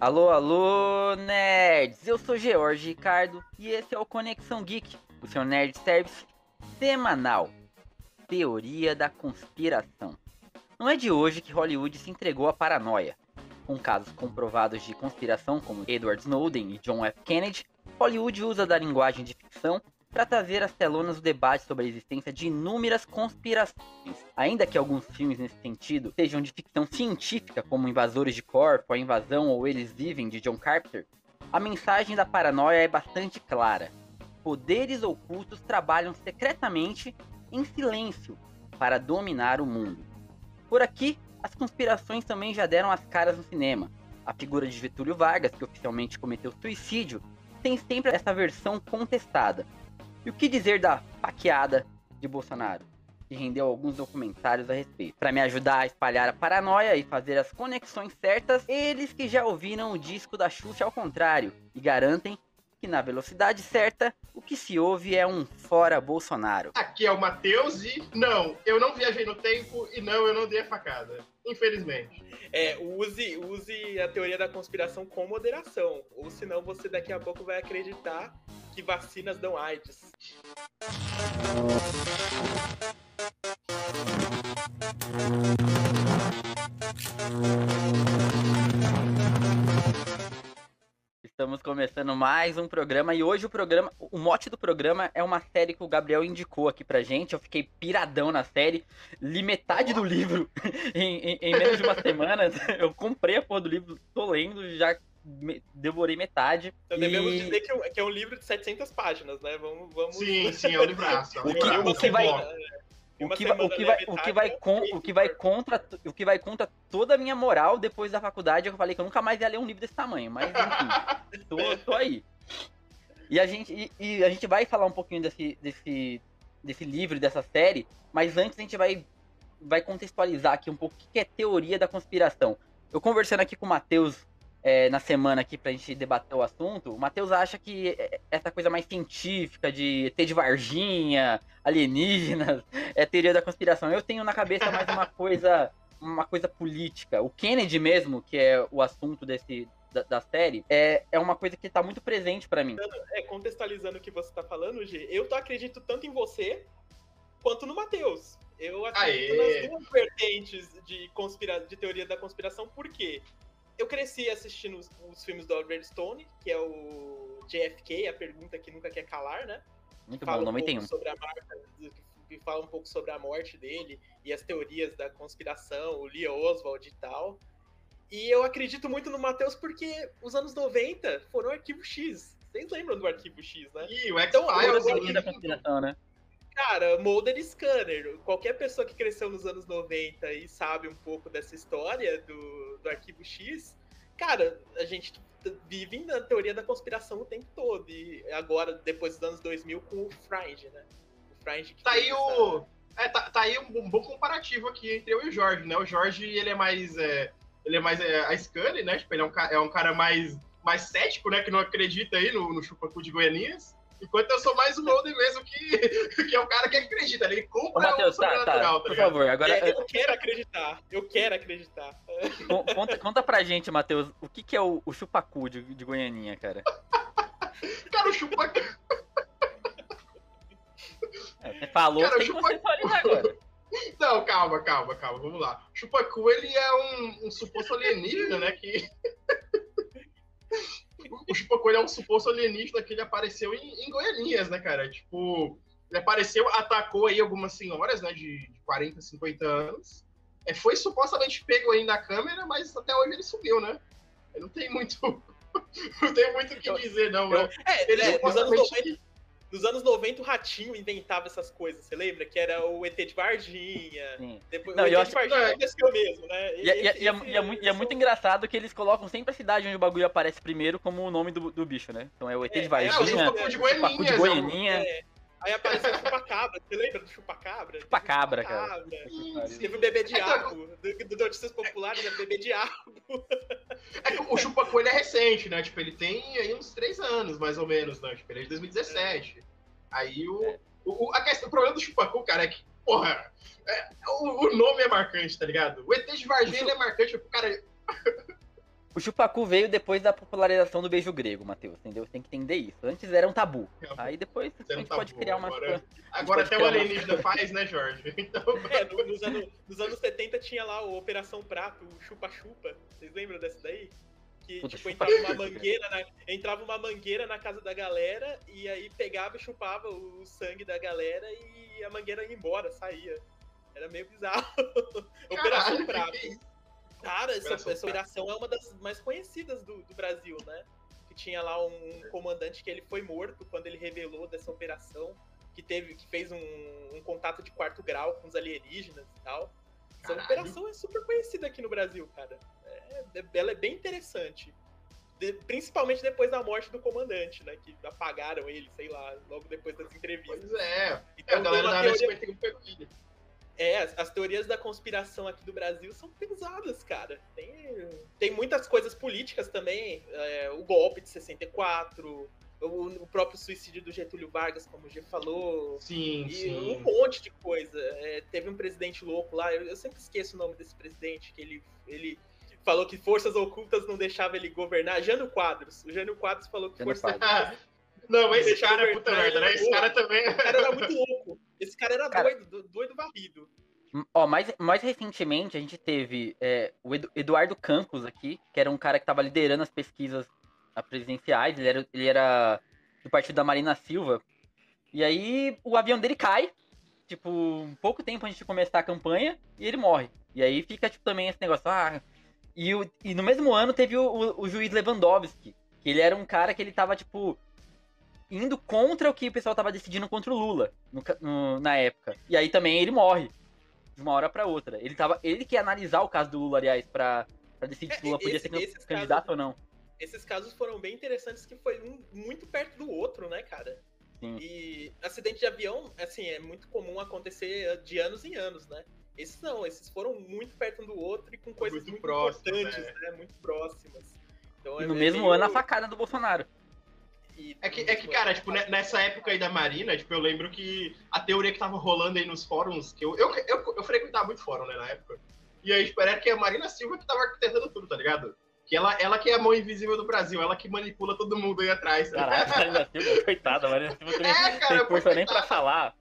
Alô, alô, nerds! Eu sou George Ricardo e esse é o Conexão Geek, o seu nerd service semanal. Teoria da conspiração. Não é de hoje que Hollywood se entregou à paranoia. Com casos comprovados de conspiração como Edward Snowden e John F. Kennedy, Hollywood usa da linguagem de ficção para trazer às telonas o debate sobre a existência de inúmeras conspirações. Ainda que alguns filmes nesse sentido sejam de ficção científica, como Invasores de Corpo, A Invasão ou Eles Vivem, de John Carpenter, a mensagem da paranoia é bastante clara. Poderes ocultos trabalham secretamente em silêncio para dominar o mundo. Por aqui, as conspirações também já deram as caras no cinema. A figura de Getúlio Vargas, que oficialmente cometeu suicídio, tem sempre essa versão contestada, e o que dizer da paqueada de Bolsonaro? Que rendeu alguns documentários a respeito. Para me ajudar a espalhar a paranoia e fazer as conexões certas, eles que já ouviram o disco da Xuxa ao contrário e garantem que na velocidade certa, o que se ouve é um fora Bolsonaro. Aqui é o Matheus e não, eu não viajei no tempo e não, eu não dei a facada. Infelizmente. É, use, use a teoria da conspiração com moderação, ou senão você daqui a pouco vai acreditar que vacinas dão AIDS. Estamos começando mais um programa e hoje o programa, o mote do programa é uma série que o Gabriel indicou aqui pra gente. Eu fiquei piradão na série, li metade do livro em, em, em menos de uma semana. Eu comprei a porra do livro, tô lendo, já me, devorei metade. Então e... devemos dizer que, é que é um livro de 700 páginas, né? Vamos, vamos... Sim, sim, é um livraço. o, que, o que vai... O que, o, que vai, o, que vai com, o que vai contra o que vai contra toda a minha moral depois da faculdade eu falei que eu nunca mais ia ler um livro desse tamanho mas enfim tô, tô aí. E a gente e, e, a gente vai falar um pouquinho desse, desse desse livro dessa série mas antes a gente vai vai contextualizar aqui um pouco o que é teoria da conspiração. Eu conversando aqui com o Matheus é, na semana aqui pra gente debater o assunto, o Matheus acha que essa coisa mais científica de ter de Varginha, alienígenas, é teoria da conspiração. Eu tenho na cabeça mais uma coisa, uma coisa política. O Kennedy mesmo, que é o assunto desse, da, da, série, é, é uma coisa que tá muito presente para mim. É, contextualizando o que você tá falando, G, eu tô acredito tanto em você quanto no Matheus. Eu acredito Aê. nas duas vertentes de, conspira de teoria da conspiração, por quê? Eu cresci assistindo os, os, filmes do Albert Stone, que é o JFK, a pergunta que nunca quer calar, né? Muito fala bom, não um tem um. Sobre a marca, que fala um pouco sobre a morte dele e as teorias da conspiração, o Lee Oswald e tal. E eu acredito muito no Matheus porque os anos 90 foram o Arquivo X. Vocês lembram do Arquivo X, né? E o X-Files então, da conspiração, né? Cara, Mulder e Scanner. Qualquer pessoa que cresceu nos anos 90 e sabe um pouco dessa história do, do Arquivo X, cara, a gente vive na teoria da conspiração o tempo todo. E agora, depois dos anos 2000, com o Fringe, né? O Fringe que Tá aí o. É, tá, tá, aí um, bom comparativo aqui entre eu e o Jorge, né? O Jorge, ele é mais. É, ele é mais é, a Scully, né? Tipo, ele é um, é um cara mais, mais cético, né? Que não acredita aí no, no chupacu de Goianinhas. Enquanto eu sou mais o Golden mesmo, que, que é o cara que acredita? Ele compra Ô, Mateus, o tá, tá, tá por favor, agora... É, eu quero acreditar, eu quero acreditar. Conta, conta pra gente, Matheus, o que, que é o, o chupacu de, de Goianinha, cara? cara, o chupacu... É, você falou, cara, tem que contextualizar agora. Não, calma, calma, calma, vamos lá. O Chupacu, ele é um, um suposto alienígena, né, que o Chupacoelho é um suposto alienígena que ele apareceu em, em Goianinhas, né, cara? Tipo, ele apareceu, atacou aí algumas senhoras, né, de, de 40, 50 anos. É, foi supostamente pego aí na câmera, mas até hoje ele sumiu, né? Não tem muito. não tem muito o que dizer, não, né? É, ele é, anos 90 nos anos 90 o Ratinho inventava essas coisas, você lembra? Que era o ET de Varginha. Sim. Depois, Não, o ET de Varginha é. aconteceu mesmo, né? E, e, e, esse, e, é, muito, é muito engraçado que eles colocam sempre a cidade onde o bagulho aparece primeiro como o nome do, do bicho, né? Então é o ET de Varginha, é, o de Goianinha. De Goianinha. É. Aí apareceu o chupacabra. Você lembra do chupacabra? Chupacabra, cara. Teve o bebê diabo. Do, do Notícias Populares, é bebê diabo. É que o chupacoelho é recente, né? Tipo, ele tem aí uns três anos, mais ou menos, né? Tipo, ele é de 2017. É. Aí o, é. o, a questão, o problema do Chupacu, cara, é que, porra, é, o, o, nome é marcante, tá ligado? O ET de Varginha é marcante, cara. O chupacu veio depois da popularização do beijo grego, Matheus, entendeu? Você tem que entender isso. Antes era um tabu. Aí depois a gente pode criar uma. Agora, agora até o alienígena uma... faz, né, Jorge? Então... É, nos, anos, nos anos 70 tinha lá o Operação Prato, o chupa-chupa. Vocês lembram dessa daí? Que Puta, tipo, entrava uma mangueira na, entrava uma mangueira na casa da galera e aí pegava e chupava o sangue da galera e a mangueira ia embora, saía. Era meio bizarro. Operação Prato. Cara, essa, essa operação é uma das mais conhecidas do, do Brasil, né? Que tinha lá um, um, comandante que ele foi morto quando ele revelou dessa operação, que teve, que fez um, um contato de quarto grau com os alienígenas e tal. Essa Caralho. operação é super conhecida aqui no Brasil, cara. É, é, ela é bem interessante. De, principalmente depois da morte do comandante, né? Que apagaram ele, sei lá, logo depois das entrevistas. Pois é. Então, a galera da área teoria... 51 foi é, as, as, teorias da conspiração aqui do Brasil são pesadas, cara. Tem, tem muitas coisas políticas também. É, o golpe de 64, o, o, próprio suicídio do Getúlio Vargas, como o G falou. Sim, e sim. um monte de coisa. É, teve um presidente louco lá, eu, eu, sempre esqueço o nome desse presidente, que ele, ele falou que forças ocultas não deixavam ele governar. Jânio Quadros. O Jânio Quadros falou que Jânio forças ocultas. Não, esse cara é puta merda, né? Esse cara também. Esse cara era muito louco. Esse cara era cara, doido, doido varrido. Ó, mais, mais recentemente a gente teve é, o Eduardo Campos aqui, que era um cara que estava liderando as pesquisas presidenciais, ele era, ele era do partido da Marina Silva. E aí o avião dele cai, tipo, um pouco tempo antes de começar a campanha, e ele morre. E aí fica, tipo, também esse negócio, ah... E, o, e no mesmo ano teve o, o, o juiz Lewandowski, que ele era um cara que ele tava, tipo, indo contra o que o pessoal tava decidindo contra o Lula no, no, na época. E aí também ele morre. De uma hora para outra. Ele tava. Ele que ia analisar o caso do Lula, aliás, pra, pra decidir se o Lula podia esse, ser candidato casos, ou não. Esses casos foram bem interessantes que foi um muito perto do outro, né, cara? Sim. E acidente de avião, assim, é muito comum acontecer de anos em anos, né? Esses não, esses foram muito perto um do outro e com coisas muito, muito próximo, importantes, né? né? Muito próximas. Então, e é no mesmo meio... ano a facada do Bolsonaro. É que, é que, cara, tipo, nessa época aí da Marina, tipo, eu lembro que a teoria que tava rolando aí nos fóruns, que eu, eu, eu, eu frequentava muito fórum, né, na época. E aí, tipo, era que a Marina Silva que tava arquitetando tudo, tá ligado? Que ela, ela que é a mão invisível do Brasil, ela que manipula todo mundo aí atrás. Tá Caraca, Marina Silva, coitada, Marina Silva tem, é, cara, tem força nem pra falar.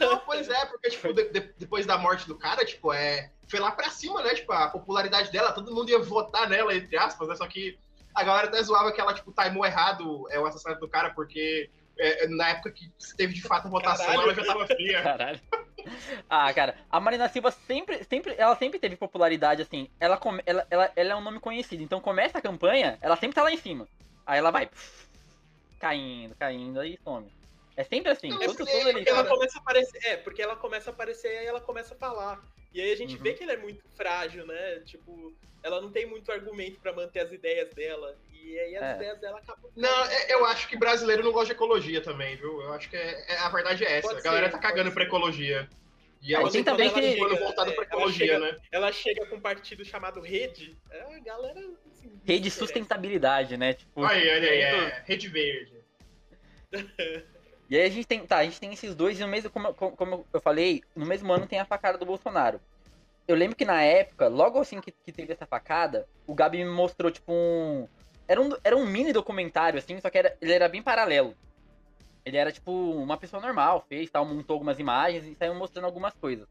Não, pois é, porque, tipo, de, de, depois da morte do cara, tipo, é, foi lá pra cima, né? Tipo, a popularidade dela, todo mundo ia votar nela, entre aspas, né? Só que a galera até zoava que ela, tipo, timou errado é, o assassinato do cara, porque é, na época que teve de fato a votação, Caralho. ela já tava fria. Caralho. Ah, cara, a Marina Silva sempre, sempre, ela sempre teve popularidade, assim, ela, come, ela, ela, ela é um nome conhecido, então começa a campanha, ela sempre tá lá em cima. Aí ela vai pff, caindo, caindo, aí some. É sempre assim. Não, todo, todo porque ela começa a aparecer, é, porque ela começa a aparecer e aí ela começa a falar. E aí a gente uhum. vê que ela é muito frágil, né? Tipo, ela não tem muito argumento para manter as ideias dela. E aí as é. ideias dela acabam. Não, é, eu acho que brasileiro não gosta de ecologia também, viu? Eu acho que é, é a verdade é essa. Pode a galera ser, tá cagando pra ecologia. E ela tem também que chega, voltada pra ecologia, ela chega, né? Ela chega com um partido chamado Rede. É a galera. Assim, Rede Sustentabilidade, né? Tipo, aí, aí, aí, é. Rede Verde. E aí a gente tem, tá, a gente tem esses dois, e no mesmo, como, como eu falei, no mesmo ano tem a facada do Bolsonaro. Eu lembro que na época, logo assim que, que teve essa facada, o Gabi me mostrou, tipo, um. Era um, era um mini documentário, assim, só que era, ele era bem paralelo. Ele era, tipo, uma pessoa normal, fez tal, montou algumas imagens e saiu mostrando algumas coisas.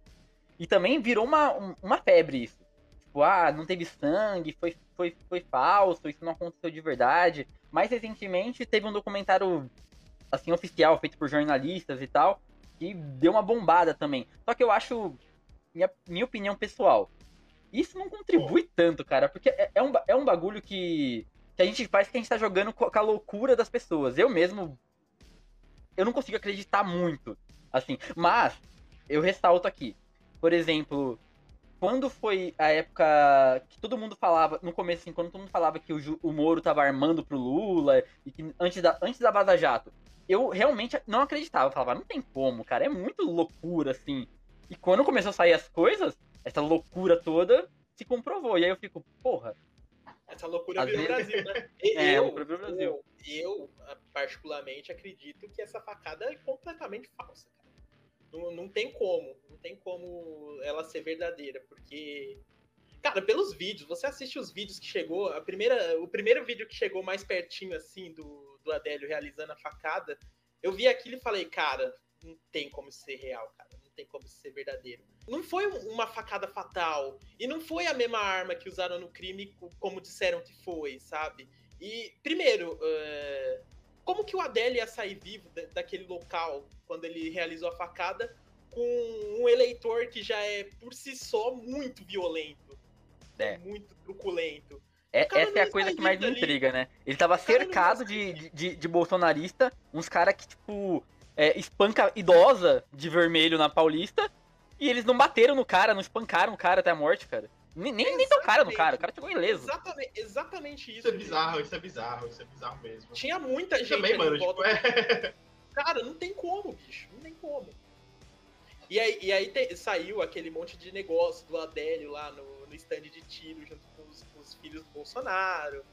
E também virou uma, uma febre isso. Tipo, ah, não teve sangue, foi, foi, foi falso, isso não aconteceu de verdade. Mais recentemente teve um documentário assim, oficial, feito por jornalistas e tal, que deu uma bombada também. Só que eu acho, minha, minha opinião pessoal, isso não contribui tanto, cara, porque é, é, um, é um bagulho que, que a gente faz que a gente tá jogando com a loucura das pessoas. Eu mesmo, eu não consigo acreditar muito, assim, mas eu ressalto aqui, por exemplo, quando foi a época que todo mundo falava, no começo, assim, quando todo mundo falava que o, o Moro tava armando pro Lula, e que antes da, antes da Vaza Jato, eu realmente não acreditava. Eu falava, não tem como, cara, é muito loucura, assim. E quando começou a sair as coisas, essa loucura toda se comprovou. E aí eu fico, porra. Essa loucura virou vezes... Brasil, né? é, eu, loucura virou Brasil. Eu, eu, particularmente, acredito que essa facada é completamente falsa, cara. Não, não tem como. Não tem como ela ser verdadeira, porque Cara, pelos vídeos, você assiste os vídeos que chegou, a primeira, o primeiro vídeo que chegou mais pertinho, assim, do, do Adélio realizando a facada, eu vi aquilo e falei, cara, não tem como ser real, cara, não tem como ser verdadeiro. Não foi uma facada fatal, e não foi a mesma arma que usaram no crime, como disseram que foi, sabe? E, primeiro, uh, como que o Adélio ia sair vivo daquele local quando ele realizou a facada com um eleitor que já é, por si só, muito violento? é. muito truculento. É, essa é a coisa que mais me intriga, né? Ele tava cercado de, de, de, bolsonarista, uns caras que, tipo, é, espanca idosa de vermelho na Paulista, e eles não bateram no cara, não espancaram o cara até a morte, cara. Nem, nem, nem tocaram no cara, o cara chegou ileso. Exatamente, exatamente isso. Isso é bizarro, isso é bizarro, isso é bizarro mesmo. Tinha muita gente também, mano, tipo, é... Cara, não tem como, bicho, não tem como. E aí, e aí te, saiu aquele monte de negócio do Adélio lá no, no stand de tiro junto com os, com os, filhos do Bolsonaro.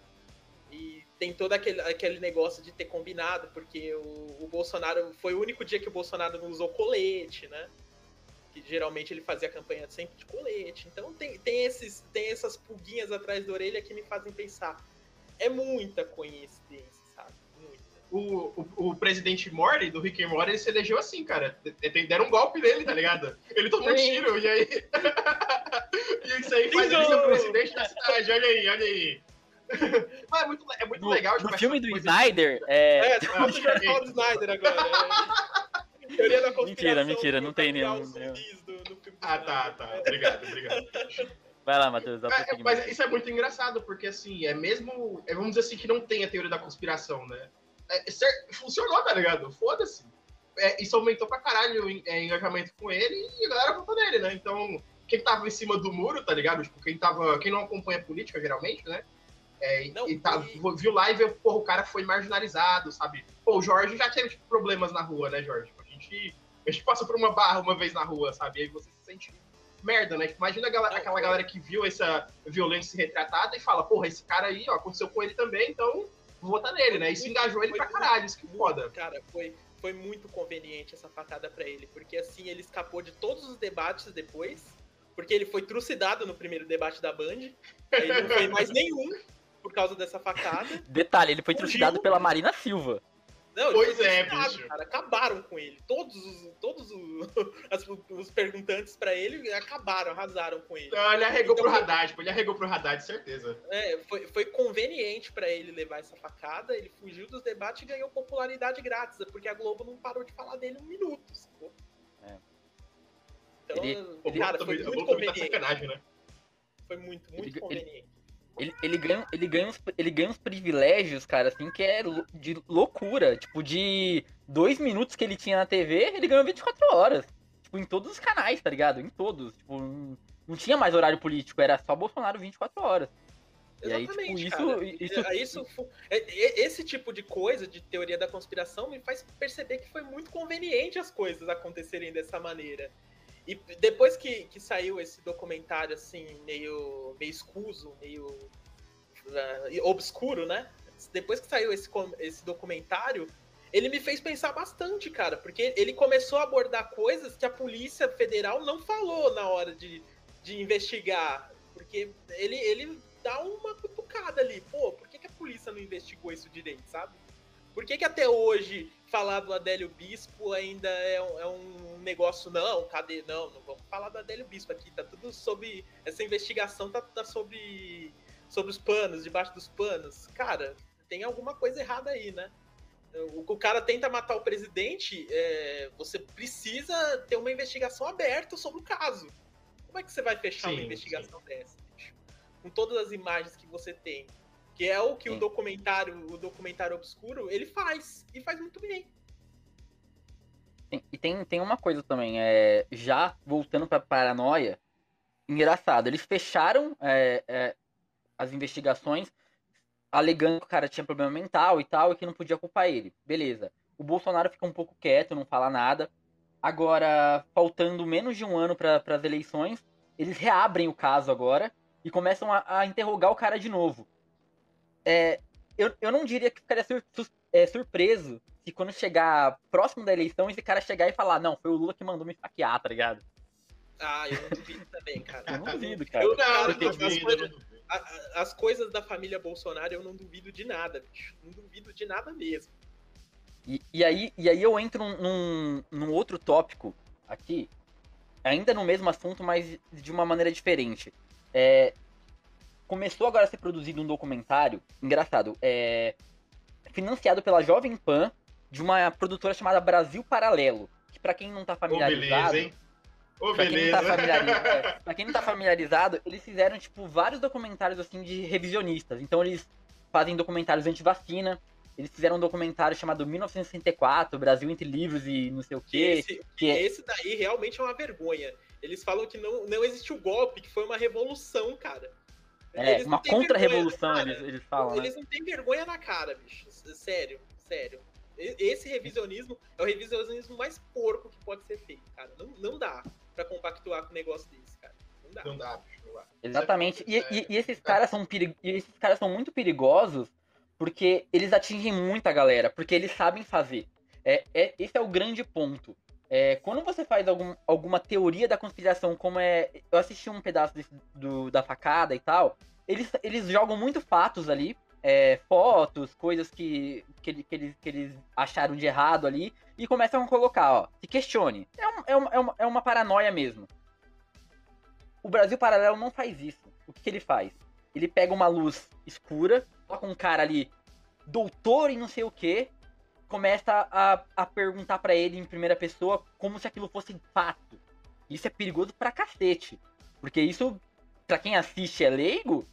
E tem todo aquele, aquele negócio de ter combinado, porque o, o Bolsonaro. Foi o único dia que o Bolsonaro não usou colete, né? Que geralmente ele fazia campanha sempre de colete. Então tem, tem, esses, tem essas pulguinhas atrás da orelha que me fazem pensar. É muita coincidência o, o, o, presidente Morty, do Rick and Morty, ele se elegeu assim, cara. Deram um golpe nele, tá ligado? Ele tomou um tiro, e aí. e isso aí faz ele ser presidente da cidade, olha aí, olha aí. Mas é muito, é muito no, legal. No filme do Snyder, é. É, você pode jogar o Snyder agora. É. Teoria da mentira, mentira, não tem nenhum. Do, do ah, tá, tá. Obrigado, obrigado. Vai lá, Matheus. É, mas isso é muito engraçado, porque assim, é mesmo. É, vamos dizer assim, que não tem a teoria da conspiração, né? É, funcionou, tá ligado? Foda-se. É, isso aumentou pra caralho o é, engajamento com ele e a galera votou nele, né? Então, quem tava em cima do muro, tá ligado? Tipo, quem tava. Quem não acompanha política, geralmente, né? É, não, e tá, e... viu lá e viu, porra, o cara foi marginalizado, sabe? Pô, o Jorge já teve tipo, problemas na rua, né, Jorge? A gente, a gente passa por uma barra uma vez na rua, sabe? E aí você se sente merda, né? Tipo, imagina galera, aquela galera que viu essa violência retratada e fala, porra, esse cara aí, ó, aconteceu com ele também, então votar nele, né? Isso engajou ele pra caralho, isso que foda. Cara, foi, foi muito conveniente essa facada para ele, porque assim ele escapou de todos os debates depois, porque ele foi trucidado no primeiro debate da Band, ele não fez mais nenhum por causa dessa facada. Detalhe, ele foi trucidado pela Marina Silva. Não, pois é, bicho. Cara, acabaram com ele. Todos os, todos os, os perguntantes para ele acabaram, arrasaram com ele. Não, ele arregou então, pro Haddad, ele arregou pro Haddad, certeza. É, foi, foi conveniente para ele levar essa facada, ele fugiu dos debates e ganhou popularidade grátis, porque a Globo não parou de falar dele um minuto, sacou? É. Então, ele, cara, foi muito tá conveniente. Sacanagem, né? Foi muito, muito ele, conveniente. Ele, ele, ganha, ele, ganha uns, ele ganha uns privilégios, cara, assim, que é de loucura. Tipo, de dois minutos que ele tinha na TV, ele ganhou 24 horas. Tipo, em todos os canais, tá ligado? Em todos. Tipo, não, não tinha mais horário político, era só Bolsonaro 24 horas. Exatamente, e aí, tipo, isso, isso, é, isso, é, Esse tipo de coisa, de teoria da conspiração, me faz perceber que foi muito conveniente as coisas acontecerem dessa maneira. E depois que, que saiu esse documentário, assim, meio, meio escuso, meio uh, obscuro, né? Depois que saiu esse, esse documentário, ele me fez pensar bastante, cara, porque ele começou a abordar coisas que a Polícia Federal não falou na hora de, de investigar. Porque ele, ele dá uma cutucada ali. Pô, por que, que a polícia não investigou isso direito, sabe? Por que, que até hoje falar do Adélio Bispo ainda é um, é um, negócio, não, cadê? Não, não vamos falar do Adélio Bispo aqui, tá tudo sobre. Essa investigação tá, tá sobre, sobre os panos, debaixo dos panos. Cara, tem alguma coisa errada aí, né? O, o cara tenta matar o presidente, é, você precisa ter uma investigação aberta sobre o caso. Como é que você vai fechar sim, uma investigação sim. dessa, bicho? Com todas as imagens que você tem. Que é o que Sim. o documentário, o documentário obscuro, ele faz. E faz muito bem. E tem, tem uma coisa também, é, já voltando pra paranoia, engraçado, eles fecharam é, é, as investigações alegando que o cara tinha problema mental e tal, e que não podia culpar ele. Beleza. O Bolsonaro fica um pouco quieto, não fala nada. Agora, faltando menos de um ano para as eleições, eles reabrem o caso agora e começam a, a interrogar o cara de novo é, eu, eu não diria que ficaria sur, sur, é, surpreso se quando chegar próximo da eleição esse cara chegar e falar, não, foi o Lula que mandou me faquear, tá ligado? Ah, eu não duvido também, cara. Eu não duvido, cara. Eu, não, duvido, as, coisas, as coisas da família Bolsonaro eu não duvido de nada, bicho. Não duvido de nada mesmo. E, e, aí, e aí eu entro num, num outro tópico aqui, ainda no mesmo assunto, mas de uma maneira diferente. É, começou agora a ser produzido um documentário, engraçado, é, financiado pela Jovem Pan, de uma produtora chamada Brasil Paralelo. Que para quem não tá familiarizado. Oh, beleza, hein? Oh, pra, quem tá pra quem não tá familiarizado, eles fizeram, tipo, vários documentários assim de revisionistas. Então eles fazem documentários anti-vacina, eles fizeram um documentário chamado 1964, Brasil entre livros e não sei o quê. Esse, que é... esse daí realmente é uma vergonha. Eles falam que não, não existiu golpe, que foi uma revolução, cara. É, eles uma contra-revolução, eles, eles falam. Eles né? não têm vergonha na cara, bicho. Sério, sério. Esse revisionismo é o revisionismo mais porco que pode ser feito, cara. Não, não dá pra compactuar com um negócio desse, cara. Não dá. Não dá, bicho. Não dá. Exatamente. E, e, e, esses caras são perig... esses caras são muito perigosos porque eles atingem muita galera, porque eles sabem fazer. É, é, esse é o grande ponto. É, quando você faz algum, alguma teoria da conspiração, como é. Eu assisti um pedaço desse, do, da facada e tal. Eles, eles jogam muito fatos ali, é, fotos, coisas que, que, que, eles, que eles acharam de errado ali, e começam a colocar, ó, se questione. É, um, é, uma, é, uma, é uma paranoia mesmo. O Brasil Paralelo não faz isso. O que, que ele faz? Ele pega uma luz escura, coloca um cara ali, doutor e não sei o que, começa a, a perguntar para ele em primeira pessoa como se aquilo fosse fato. Isso é perigoso pra cacete. Porque isso, pra quem assiste é leigo,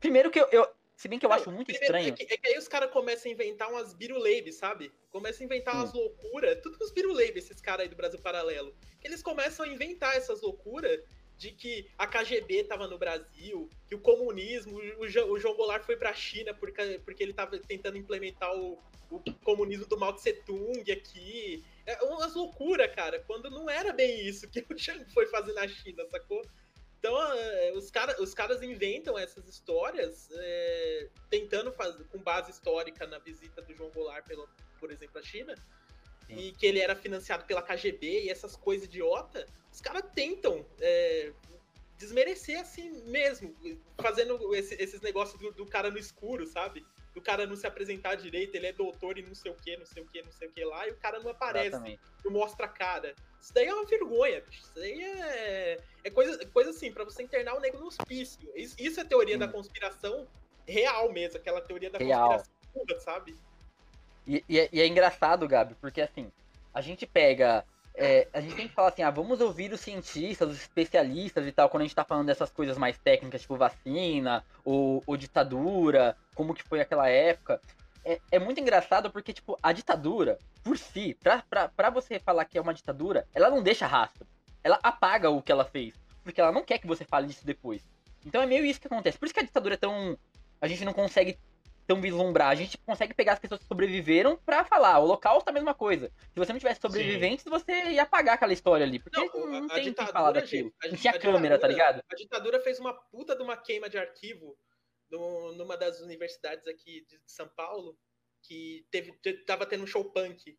primeiro que eu. eu se bem que eu não, acho muito estranho. É que, é que, aí os caras começam a inventar umas biruleibes, sabe? Começam a inventar umas loucuras. Tudo os biruleibes, esses caras aí do Brasil Paralelo. Eles começam a inventar essas loucuras de que a KGB estava no Brasil, que o comunismo, o, o João Goulart foi para a China porque, porque ele estava tentando implementar o, o, comunismo do Mao Tse Tung aqui. É umas loucuras, cara, quando não era bem isso que o Chang foi fazer na China, sacou? Então, é, os, cara, os caras inventam essas histórias é, tentando fazer, com base histórica na visita do João Goulart, pelo, por exemplo, à China, Sim. e que ele era financiado pela KGB e essas coisas idiota, os caras tentam é, desmerecer assim mesmo, fazendo esse, esses negócios do, do, cara no escuro, sabe? Do cara não se apresentar direito, ele é doutor e não sei o que, não sei o que, não sei o que lá, e o cara não aparece, Exatamente. não mostra a cara. Isso daí é uma vergonha, bicho. Isso daí é, é coisa, coisa assim, para você internar o nego no hospício. Isso, isso é teoria da conspiração real mesmo, aquela teoria da real. conspiração pura, sabe? E, e, é, e, é, engraçado, Gabi, porque assim, a gente pega. É, a gente tem que falar assim, ah, vamos ouvir os cientistas, os especialistas e tal, quando a gente tá falando dessas coisas mais técnicas, tipo vacina, ou, ou ditadura, como que foi aquela época. É, é, muito engraçado porque, tipo, a ditadura, por si, pra, pra, pra você falar que é uma ditadura, ela não deixa rastro. Ela apaga o que ela fez. Porque ela não quer que você fale disso depois. Então é meio isso que acontece. Por isso que a ditadura é tão. A gente não consegue tão vislumbrar. A gente consegue pegar as pessoas que sobreviveram pra falar. O local é a mesma coisa. Se você não tivesse sobreviventes, Sim. você ia apagar aquela história ali. Porque não, não a, tem o que falar daquilo. A, não tinha a câmera, tá ligado? A ditadura fez uma puta de uma queima de arquivo no, numa das universidades aqui de São Paulo, que teve, tava tendo um show punk.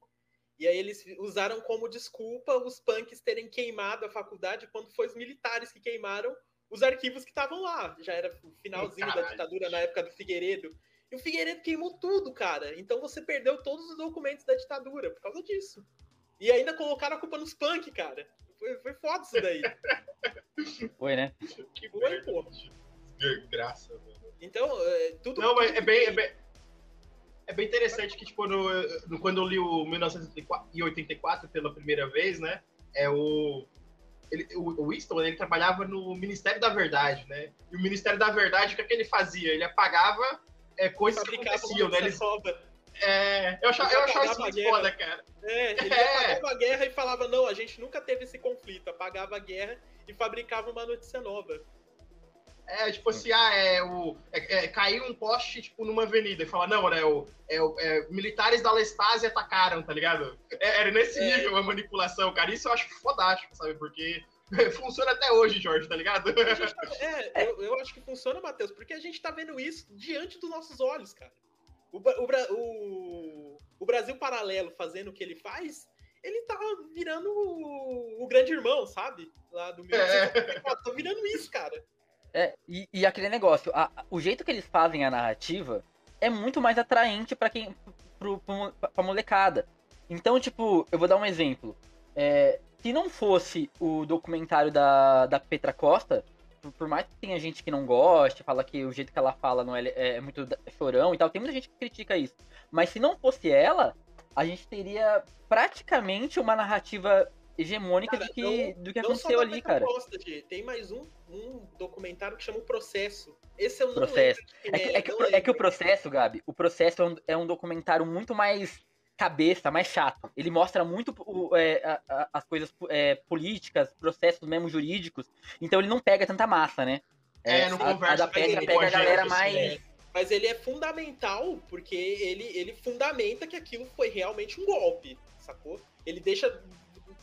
E aí eles usaram como desculpa os punks terem queimado a faculdade quando foi os militares que queimaram os arquivos que estavam lá. Já era o finalzinho Caralho. da ditadura, na época do Figueiredo. E o Figueiredo queimou tudo, cara. Então você perdeu todos os documentos da ditadura por causa disso. E ainda colocaram a culpa nos punk, cara. Foi, foi foda isso daí. Foi, né? Que foi, pô. Graça, mano. Então, é, tudo. Não, mas é bem, é bem, é bem interessante que, tipo, no, no, quando eu li o 1984 pela primeira vez, né? É o. Ele, o, o Winston, ele trabalhava no Ministério da Verdade, né? E o Ministério da Verdade, o que, é que ele fazia? Ele apagava é, coisas que aconteciam, né? Eles, é, eu achava, eu achava isso muito foda, cara. É, ele é. apagava a guerra e falava, não, a gente nunca teve esse conflito. Apagava a guerra e fabricava uma notícia nova. É, tipo assim, ah, é o. É, é, caiu um poste, tipo, numa avenida. E fala, não, né, o, é, é, militares da Lestásia atacaram, tá ligado? É, era nesse é. nível a manipulação, cara. Isso eu acho fodástico, sabe? Porque funciona até hoje, Jorge, tá ligado? é, eu, eu, acho que funciona, Matheus, porque a gente tá vendo isso diante dos nossos olhos, cara. O, o, o, o Brasil Paralelo fazendo o que ele faz, ele tá virando o, o grande irmão, sabe? Lá do meu. É. Tá virando isso, cara. É, e, e aquele negócio, a, o jeito que eles fazem a narrativa é muito mais atraente para quem. Pro, pro, pra molecada. Então, tipo, eu vou dar um exemplo. É, se não fosse o documentário da, da Petra Costa, por, mais que tenha gente que não goste, fala que o jeito que ela fala não é, é, é muito chorão e tal, tem muita gente que critica isso. Mas se não fosse ela, a gente teria praticamente uma narrativa hegemônica cara, do que, não, do que aconteceu ali, cara. Costa, tem mais um, um documentário que chama O Processo. Esse é um processo. É que, é, que, é, que, o processo, Gabi, o processo é um, é um documentário muito mais cabeça, mais chato. Ele mostra muito é, a, a, as coisas é, políticas, processos mesmo jurídicos. Então ele não pega tanta massa, né? É, é não a, conversa. A da Petra pega a galera mais. É. Mas ele é fundamental porque ele, ele fundamenta que aquilo foi realmente um golpe, sacou? Ele deixa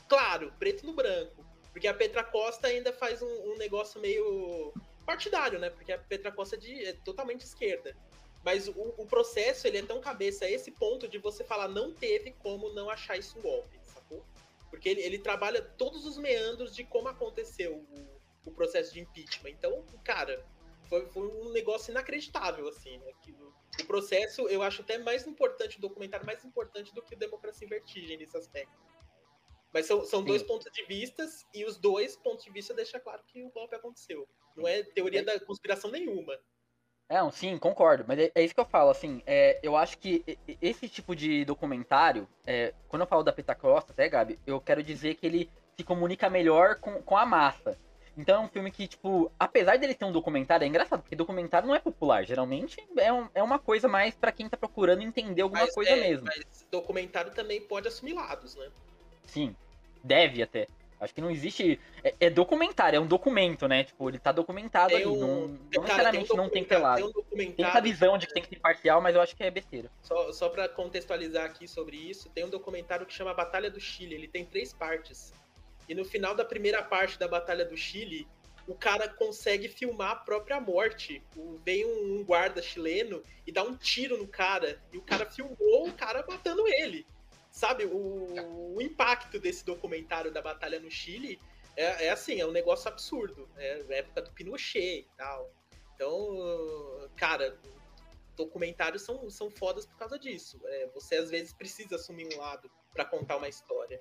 claro, preto no branco. Porque a Petra Costa ainda faz um, um negócio meio partidário, né? Porque a Petra Costa é, de, é totalmente esquerda. Mas o, o, processo, ele é tão cabeça a esse ponto de você falar, não teve como não achar isso um golpe, sacou? Porque ele, ele trabalha todos os meandros de como aconteceu o, o processo de impeachment. Então, cara, foi, foi um negócio inacreditável, assim, né? O processo, eu acho até mais importante, o documentário mais importante do que o Democracia em Vertigem nesse aspecto. Mas são, são dois pontos de vista e os dois pontos de vista deixam claro que o golpe aconteceu. Não é teoria é. da conspiração nenhuma. É, sim, concordo. Mas é, é, isso que eu falo, assim, é, eu acho que esse tipo de documentário, é, quando eu falo da Peta Costa, até, Gabi, eu quero dizer que ele se comunica melhor com, com a massa. Então é um filme que, tipo, apesar dele ter um documentário, é engraçado, porque documentário não é popular. Geralmente é, um, é uma coisa mais para quem tá procurando entender alguma mas coisa é, mesmo. Mas documentário também pode assumir lados, né? Sim, deve até. Acho que não existe. É, é, documentário, é um documento, né? Tipo, ele tá documentado tem ali. Um, não, não necessariamente um não tem que ter lado. Tem, um tem essa visão de que tem que ser parcial, mas eu acho que é besteira. Só, só pra contextualizar aqui sobre isso, tem um documentário que chama Batalha do Chile. Ele tem três partes. E no final da primeira parte da Batalha do Chile, o cara consegue filmar a própria morte. Vem um guarda chileno e dá um tiro no cara. E o cara filmou o cara matando ele sabe, o, o, impacto desse documentário da batalha no Chile é, é assim, é um negócio absurdo. É época do Pinochet e tal. Então, cara, documentários são, são fodas por causa disso. É, você às vezes precisa assumir um lado para contar uma história.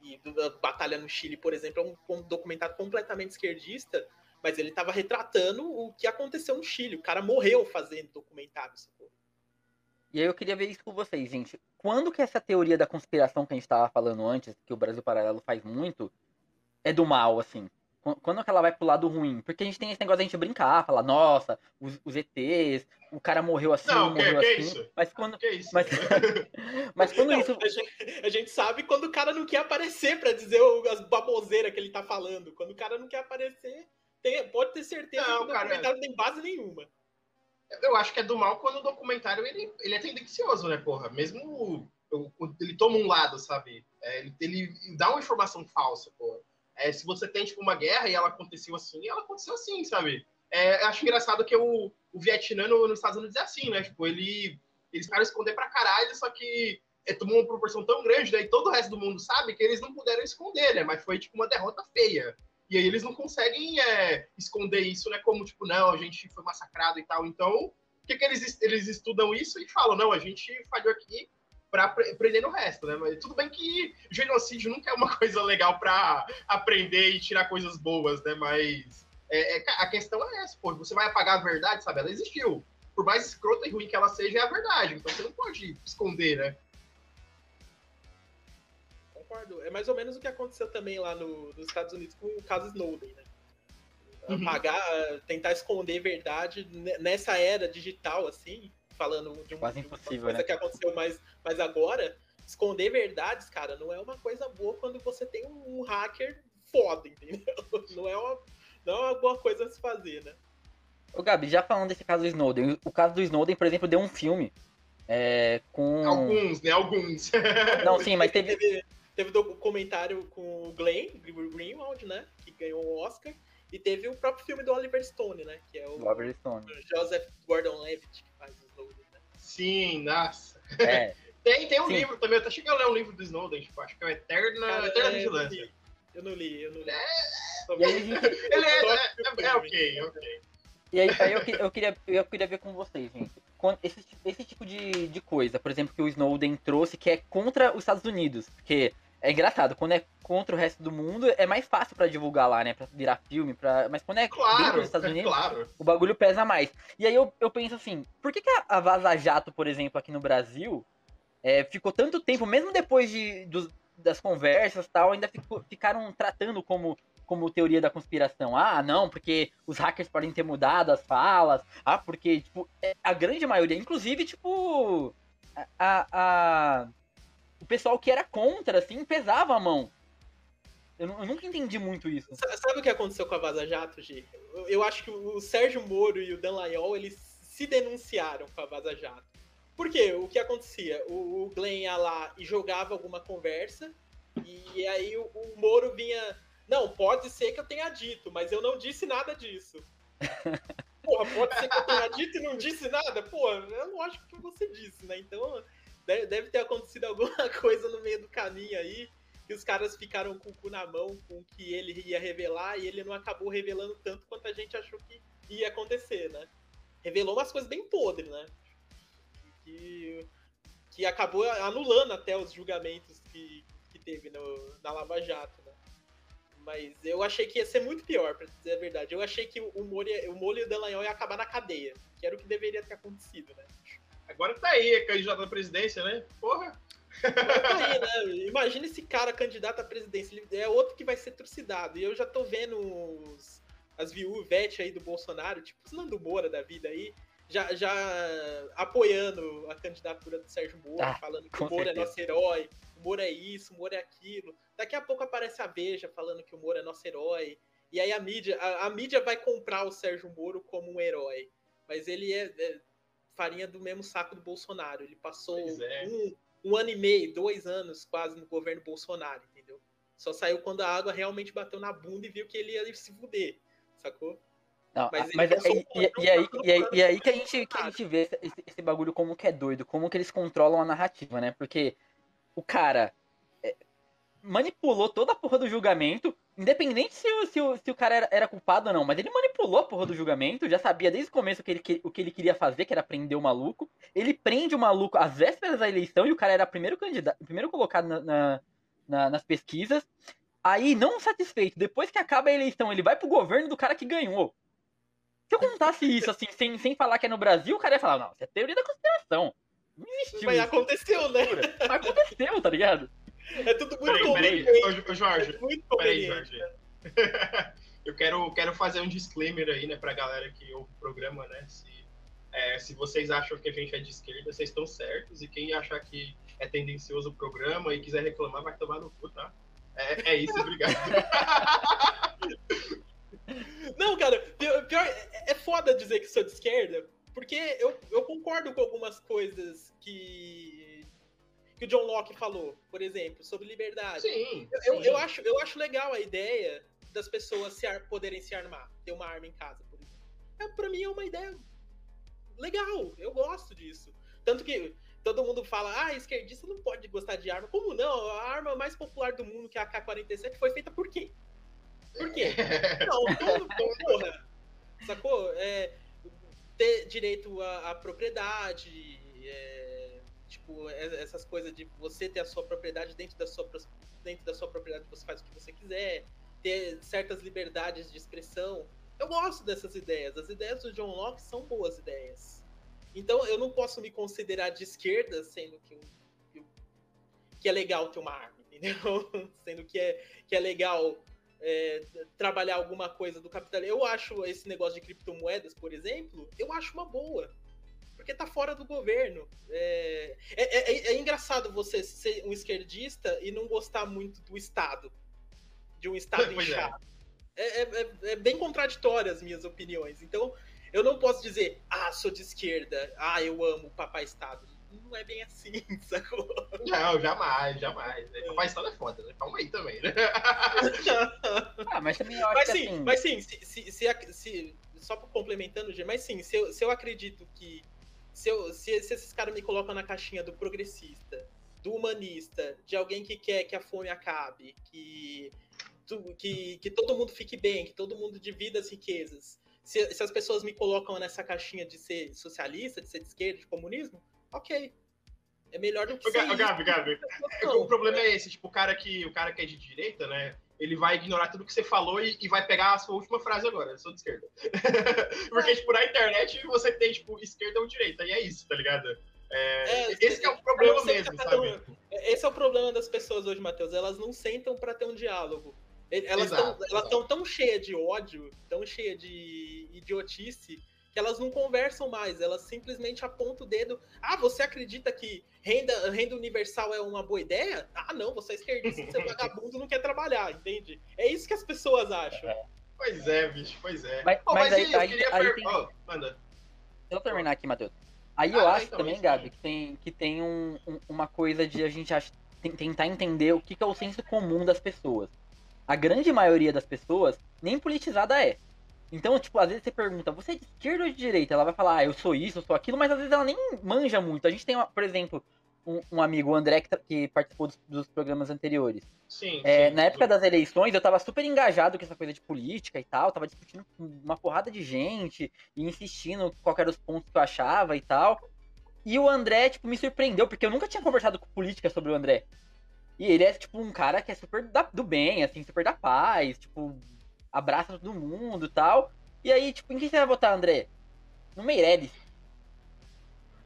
E a Batalha no Chile, por exemplo, é um, um documentário completamente esquerdista, mas ele estava retratando o que aconteceu no Chile. O cara morreu fazendo documentário, sacou? E aí eu queria ver isso com vocês, gente. Quando que essa teoria da conspiração que a gente estava falando antes, que o Brasil Paralelo faz muito, é do mal, assim? Quando que ela vai pro lado ruim? Porque a gente tem esse negócio de a gente brincar, falar, nossa, os, os ETs, o cara morreu assim, não, morreu que, assim. Que isso? Mas quando. Que isso? Mas, mas quando não, isso. A gente, a gente, sabe quando o cara não quer aparecer para dizer as baboseiras que ele tá falando. Quando o cara não quer aparecer, tem, pode ter certeza não, que o cara... não tem base nenhuma. Eu acho que é do mal quando o documentário ele, ele é tendencioso, né, porra? Mesmo ele toma um lado, sabe? É, ele, ele, dá uma informação falsa, porra. É, se você tem, tipo, uma guerra e ela aconteceu assim, ela aconteceu assim, sabe? É, acho engraçado que o, o Vietnã no, nos Estados Unidos é assim, né? Tipo, ele, eles querem esconder pra caralho, só que é, tomou uma proporção tão grande, né? E todo o resto do mundo sabe que eles não puderam esconder, né? Mas foi, tipo, uma derrota feia. E aí eles não conseguem é, esconder isso, né? Como, tipo, não, a gente foi massacrado e tal. Então, o que, que eles, eles estudam isso e falam, não, a gente falhou aqui para aprender no resto, né? Mas tudo bem que genocídio nunca é uma coisa legal para aprender e tirar coisas boas, né? Mas é, é, a questão é essa, pô, você vai apagar a verdade, sabe? Ela existiu. Por mais escrota e ruim que ela seja, é a verdade. Então você não pode esconder, né? Concordo. É mais ou menos o que aconteceu também lá no, nos Estados Unidos com o caso Snowden, né? Uhum. Apagar, tentar esconder verdade nessa era digital, assim, falando de, uma, de uma coisa né? que aconteceu mais, mais agora, esconder verdades, cara, não é uma coisa boa quando você tem um hacker foda, entendeu? Não é uma, não é uma boa coisa a se fazer, né? Ô Gabi, já falando desse caso do Snowden, o caso do Snowden, por exemplo, deu um filme é, com... Alguns, né? Alguns. Não, sim, mas teve... teve... Teve documentário com o Glenn Greenwald, né? Que ganhou o Oscar. E teve o próprio filme do Oliver Stone, né? Que é o Oliver Stone. Joseph Gordon-Levitt que faz o Snowden, né? Sim, nossa. É. Tem, tem um Sim. livro também, eu até cheguei a ler um livro do Snowden, tipo, acho que é o Eterna, Cara, Eterna é, Vigilância. Eu não li, eu não li. É, e gente... Ele é, é, é, é, ok, ok. E aí, aí eu, eu, queria, eu queria ver com vocês, gente. Esse, esse tipo de, de coisa, por exemplo, que o Snowden trouxe, que é contra os Estados Unidos. Porque é engraçado, quando é contra o resto do mundo, é mais fácil para divulgar lá, né? Pra virar filme, pra... mas quando é claro, dentro dos Estados Unidos, claro. o bagulho pesa mais. E aí eu, eu penso assim, por que, que a, Vaza Jato, por exemplo, aqui no Brasil, é, ficou tanto tempo, mesmo depois de, dos, das conversas tal, ainda ficou, ficaram tratando como, como teoria da conspiração. Ah, não, porque os hackers podem ter mudado as falas. Ah, porque, tipo, é, a grande maioria, inclusive, tipo, a, a pessoal que era contra, assim, pesava a mão. Eu, eu, nunca entendi muito isso. Sabe o que aconteceu com a Vaza Jato, G? Eu, eu acho que o Sérgio Moro e o Dan Layol, eles se denunciaram com a Vaza Jato. Por quê? O que acontecia? O, o Glenn ia lá e jogava alguma conversa, e aí o, o Moro vinha. Não, pode ser que eu tenha dito, mas eu não disse nada disso. Porra, pode ser que eu tenha dito e não disse nada? Pô, é lógico que você disse, né? Então deve ter acontecido alguma coisa no meio do caminho aí, que os caras ficaram com o cu na mão com o que ele ia revelar e ele não acabou revelando tanto quanto a gente achou que ia acontecer, né? Revelou umas coisas bem podres, né? Que, que acabou anulando até os julgamentos que, que teve no, na Lava Jato, né? Mas eu achei que ia ser muito pior, pra dizer a verdade. Eu achei que o Moro, o Moro e o Dallagnol ia acabar na cadeia, que era o que deveria ter acontecido, né? Agora tá aí, é candidato à presidência, né? Porra! Tá aí, né? Imagina esse cara candidato à presidência. Ele é outro que vai ser trucidado. E eu já tô vendo os, as viúvete aí do Bolsonaro, tipo os Nando Moura da vida aí, já, já apoiando a candidatura do Sérgio Moro, ah, falando que o Moro certeza. é nosso herói, o Moro é isso, o Moro é aquilo. Daqui a pouco aparece a Veja falando que o Moro é nosso herói. E aí a mídia, a, a mídia vai comprar o Sérgio Moro como um herói. Mas ele é, é farinha do mesmo saco do Bolsonaro. Ele passou é. um, um ano e meio, dois anos quase no governo Bolsonaro, entendeu? Só saiu quando a água realmente bateu na bunda e viu que ele ia se fuder, sacou? Não, mas, mas é, e, e, aí, e, aí, e aí que a gente, que a gente vê esse, esse, bagulho como que é doido, como que eles controlam a narrativa, né? Porque o cara é, manipulou toda a porra do julgamento, Independente se o, se o, se o cara era, era, culpado ou não, mas ele manipulou a porra do julgamento, já sabia desde o começo que ele, que, o que ele queria fazer, que era prender o maluco. Ele prende o maluco às vésperas da eleição e o cara era o primeiro candidato, primeiro colocado na, na, na, nas pesquisas. Aí, não satisfeito, depois que acaba a eleição, ele vai pro governo do cara que ganhou. Se eu contasse isso, assim, sem, sem falar que é no Brasil, o cara ia falar, não, isso é teoria da conspiração. Não existiu. Mas aconteceu, né? Mas aconteceu, tá ligado? É tudo muito peraí, peraí. Jorge, é muito peraí, Jorge. Eu quero, quero fazer um disclaimer aí, né, pra galera que ouve o programa, né? Se, é, se vocês acham que a gente é de esquerda, vocês estão certos. E quem achar que é tendencioso o programa e quiser reclamar, vai tomar no cu, tá? É, é isso, obrigado. Não, cara, pior, pior, é foda dizer que sou de esquerda, porque eu, eu concordo com algumas coisas que que o John Locke falou, por exemplo, sobre liberdade. Sim. Eu, sim. eu, acho, eu acho legal a ideia das pessoas se ar, poderem se armar, ter uma arma em casa, por exemplo. É, pra mim é uma ideia legal, eu gosto disso. Tanto que todo mundo fala, ah, esquerdista não pode gostar de arma. Como não? A arma mais popular do mundo, que é a AK-47, foi feita por quê? Por quê? não, todo, porra. Sacou? É, ter direito à, à propriedade, é, Tipo, é, essas coisas de você ter a sua propriedade dentro da sua, dentro da sua propriedade, você faz o que você quiser, ter certas liberdades de expressão. Eu gosto dessas ideias. As ideias do John Locke são boas ideias. Então eu não posso me considerar de esquerda, sendo que, eu, que é legal ter uma arma, entendeu? sendo que é, que é legal é, trabalhar alguma coisa do capitalismo. Eu acho esse negócio de criptomoedas, por exemplo, eu acho uma boa porque tá fora do governo. É, é, é, é, engraçado você ser um esquerdista e não gostar muito do Estado, de um Estado é. inchado. É. É, é, bem contraditório as minhas opiniões. Então, eu não posso dizer, ah, sou de esquerda, ah, eu amo o papai Estado. Não é bem assim, sacou? Não, jamais, jamais. É. Papai Estado é foda, né? Calma aí também, né? ah, mas também eu acho mas que sim, assim... Mas sim, se, se, se, se só complementando, mas sim, se eu, se eu acredito que Se, eu, se, se esses caras me colocam na caixinha do progressista, do humanista, de alguém que quer que a fome acabe, que, que, que todo mundo fique bem, que todo mundo divida as riquezas. Se, se as pessoas me colocam nessa caixinha de ser socialista, de ser de esquerda, de comunismo, ok. É melhor do que ser Gabi, Gabi, Gabi. O problema é esse, tipo, o cara que o cara que é de direita, né? Ele vai ignorar tudo que você falou e, e vai pegar a sua última frase agora. Eu sou de esquerda. Porque, é. tipo, na internet você tem, tipo, esquerda ou direita, e é isso, tá ligado? É, é, esse é o problema mesmo, sabe? Esse é o problema das pessoas hoje, Matheus. Elas não sentam para ter um diálogo. Elas estão tão cheias de ódio, tão cheias de idiotice, que elas não conversam mais, elas simplesmente apontam o dedo. Ah, você acredita que renda, renda universal é uma boa ideia? Ah, não, você é esquerdista, você é vagabundo, não quer trabalhar, entende? É isso que as pessoas acham. Pois é, bicho, pois é. Mas, oh, mas, mas aí, aí, queria aí, tem... oh, manda. Deixa eu terminar aqui, Matheus. Aí ah, eu acho então, também, Gabi, que tem, que tem um, um, uma coisa de a gente ach... tentar entender o que, que é o senso comum das pessoas. A grande maioria das pessoas nem politizada é. Então, tipo, às vezes você pergunta, você é de esquerda ou de direita? Ela vai falar, ah, eu sou isso, eu sou aquilo, mas às vezes ela nem manja muito. A gente tem, por exemplo, um, um, amigo, o André, que, que participou dos, dos, programas anteriores. Sim, é, sim, Na época sim. das eleições, eu tava super engajado com essa coisa de política e tal, tava discutindo com uma porrada de gente e insistindo qual eram os pontos que eu achava e tal. E o André, tipo, me surpreendeu, porque eu nunca tinha conversado com política sobre o André. E ele é, tipo, um cara que é super da, do bem, assim, super da paz, tipo, abraça todo mundo e tal. E aí, tipo, em quem você vai votar, André? No Meirelles.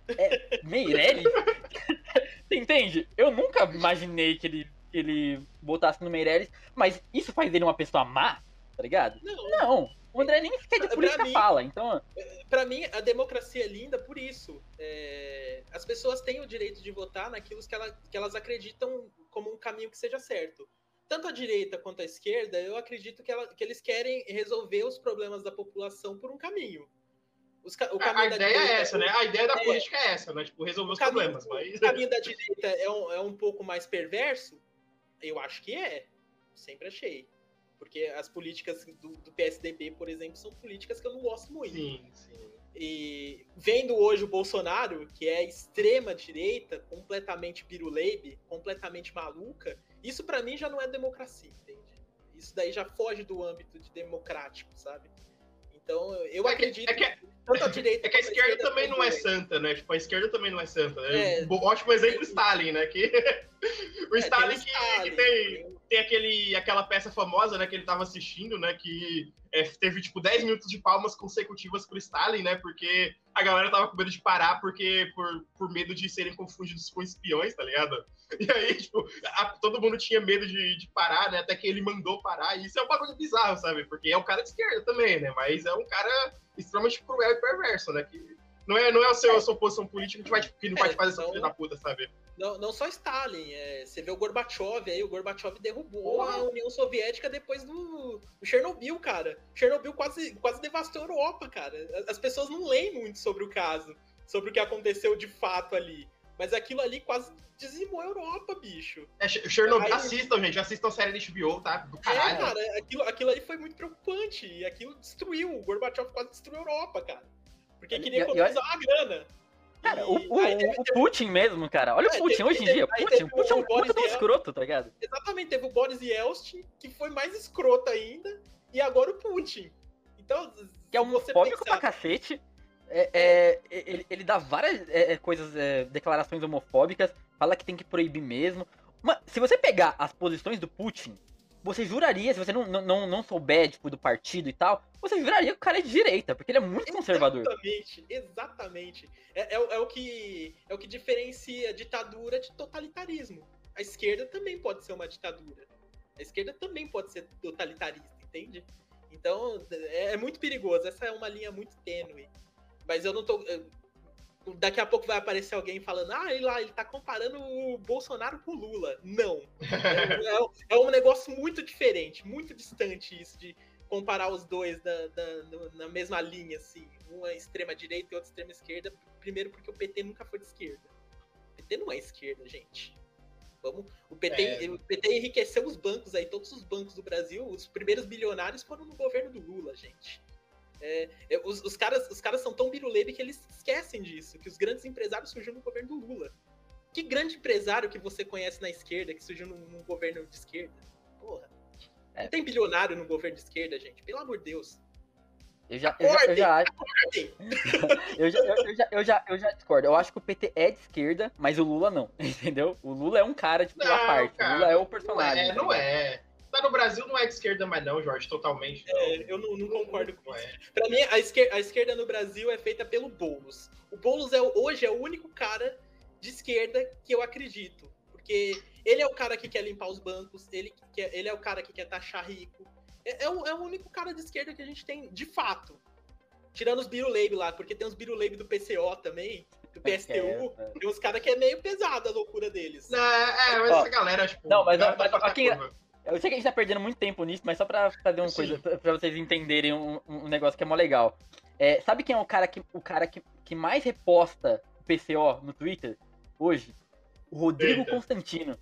É, Meirelles? você entende? Eu nunca imaginei que ele, que ele votasse no Meirelles, mas isso faz dele uma pessoa má, tá ligado? Não. Não. O André nem sequer de política mim, fala, então... Pra mim, a democracia é linda por isso. É... As pessoas têm o direito de votar naquilo que, ela, que elas acreditam como um caminho que seja certo tanto a direita quanto a esquerda, eu acredito que, ela, que eles querem resolver os problemas da população por um caminho. Os, o caminho a ideia direita, é essa, né? A ideia da é, política é essa, né? Tipo, resolver os caminho, problemas. Mas... O caminho da direita é um, é um pouco mais perverso? Eu acho que é. Sempre achei. Porque as políticas do, do PSDB, por exemplo, são políticas que eu não gosto muito. Sim, sim. E vendo hoje o Bolsonaro, que é extrema direita, completamente biruleibe, completamente maluca, isso para mim já não é democracia, entende? Isso daí já foge do âmbito de democrático, sabe? Então, eu é acredito que, é que, tanto a direita. É que a esquerda, esquerda também não é santa, né? Tipo, a esquerda também não é santa. Né? É, ótimo exemplo, é, Stalin, né? Que, o é, Stalin, que, Stalin, que tem, tem aquele, aquela peça famosa, né? Que ele tava assistindo, né? Que é, teve, tipo, 10 minutos de palmas consecutivas pro Stalin, né? Porque a galera tava com medo de parar porque, por, por medo de serem confundidos com espiões, tá ligado? E aí, tipo, a, todo mundo tinha medo de, de parar, né? Até que ele mandou parar. E isso é um bagulho bizarro, sabe? Porque é um cara de esquerda também, né? Mas é um cara extremamente cruel e perverso, né? Que não é, não é a sua, a sua posição política que, vai, que não vai te fazer essa filha da puta, sabe? Não, não só Stalin, é, você vê o Gorbachev aí, o Gorbachev derrubou a União Soviética depois do, do, Chernobyl, cara. Chernobyl quase, quase devastou a Europa, cara. As pessoas não leem muito sobre o caso, sobre o que aconteceu de fato ali. Mas aquilo ali quase dizimou a Europa, bicho. É, Chernobyl, aí, assistam, gente. Assistam a série da HBO, tá? Do caralho. É, cara, aquilo, aquilo ali foi muito preocupante. E aquilo destruiu. O Gorbachev quase destruiu a Europa, cara. Porque queria economizar uma grana. Cara, o, o, o, Putin mesmo, cara. Olha é, o Putin hoje em dia. Putin, o Putin é um puta tão escroto, tá ligado? Exatamente, teve o Boris Yeltsin, que foi mais escroto ainda, e agora o Putin. Então, que é homofóbico pensar... pra cacete. É, é, ele, ele, dá várias é, é, coisas, é, declarações homofóbicas, fala que tem que proibir mesmo. Mas, se você pegar as posições do Putin, você juraria, se você não, não, não souber, tipo, do partido e tal, você juraria que o cara é de direita, porque ele é muito conservador. Exatamente, exatamente. É, é, é, o, que, é o que diferencia ditadura de totalitarismo. A esquerda também pode ser uma ditadura. A esquerda também pode ser totalitarista, entende? Então, é, é muito perigoso. Essa é uma linha muito tênue. Mas eu não tô. Daqui a pouco vai aparecer alguém falando, ah, ele lá, ele tá comparando o Bolsonaro com o Lula. Não. É, é, é um negócio muito diferente, muito distante isso de comparar os dois da, da, na mesma linha, assim. Uma extrema direita e outra extrema esquerda. Primeiro porque o PT nunca foi de esquerda. O PT não é esquerda, gente. Vamos, o, PT, é. o PT enriqueceu os bancos aí, todos os bancos do Brasil. Os primeiros bilionários foram no governo do Lula, gente. É, é, os, os, caras, os caras são tão birulebe que eles esquecem disso, que os grandes empresários surgiram no governo do Lula. Que grande empresário que você conhece na esquerda que surgiu num, num governo de esquerda? Porra. É. Não tem bilionário no governo de esquerda, gente. Pelo amor de Deus. Eu já, já, eu já acho. eu, já, eu, já, eu, já, eu já discordo. Eu acho que o PT é de esquerda, mas o Lula não. Entendeu? O Lula é um cara, tipo, à parte. Cara, o Lula é o personagem. Não é, não é. Tá no Brasil não é de esquerda mais não, Jorge, totalmente. Não. É, eu não, não concordo com isso. É. Pra mim, a esquerda, a esquerda no Brasil é feita pelo Boulos. O Boulos é, hoje é o único cara de esquerda que eu acredito. Porque ele é o cara que quer limpar os bancos, ele, quer, ele é o cara que quer taxar rico. É, é, o, é o único cara de esquerda que a gente tem, de fato. Tirando os Biruleib lá, porque tem uns Biruleib do PCO também, do PSTU. É, é. Tem uns caras que é meio pesado a loucura deles. É, é mas Ó, essa galera, tipo. Não, mas, mas, mas aqui, eu sei que a gente tá perdendo muito tempo nisso, mas só pra fazer uma Sim. coisa, pra vocês entenderem um, um negócio que é mó legal. É, sabe quem é o cara que, o cara que, que mais reposta o PCO no Twitter hoje? O Rodrigo Eita. Constantino.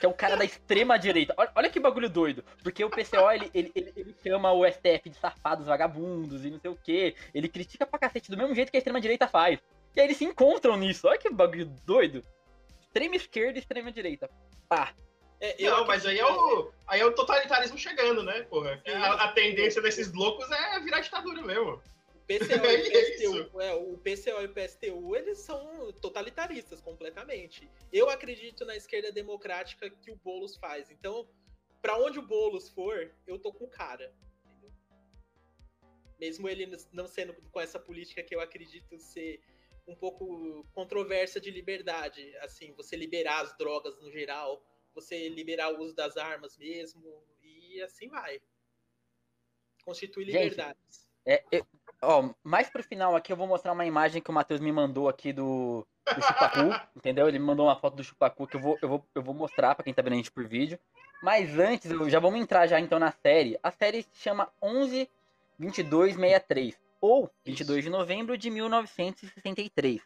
Que é o cara da extrema direita. Olha, olha, que bagulho doido. Porque o PCO, ele, ele, ele, ele, chama o STF de safados vagabundos e não sei o quê. Ele critica pra cacete do mesmo jeito que a extrema direita faz. E aí eles se encontram nisso. Olha que bagulho doido. Extrema esquerda e extrema direita. Pá. É, não, mas aí é, o, aí é o totalitarismo chegando, né, porra? A, a, tendência desses loucos é virar ditadura mesmo. PCO e PSTU, é, o PCO e o PSTU, eles são totalitaristas completamente. Eu acredito na esquerda democrática que o Boulos faz. Então, para onde o Boulos for, eu tô com o cara. Entendeu? Mesmo ele não sendo com essa política que eu acredito ser um pouco controversa de liberdade, assim, você liberar as drogas no geral, você liberar o uso das armas mesmo, e assim vai. Constitui liberdades. é, é, ó, mais pro final aqui eu vou mostrar uma imagem que o Matheus me mandou aqui do, do Chupacu, entendeu? Ele me mandou uma foto do Chupacu que eu vou, eu vou, eu vou mostrar para quem tá vendo a gente por vídeo. Mas antes, já vamos entrar já então na série. A série se chama 11 2263 ou 22 de novembro de 1963.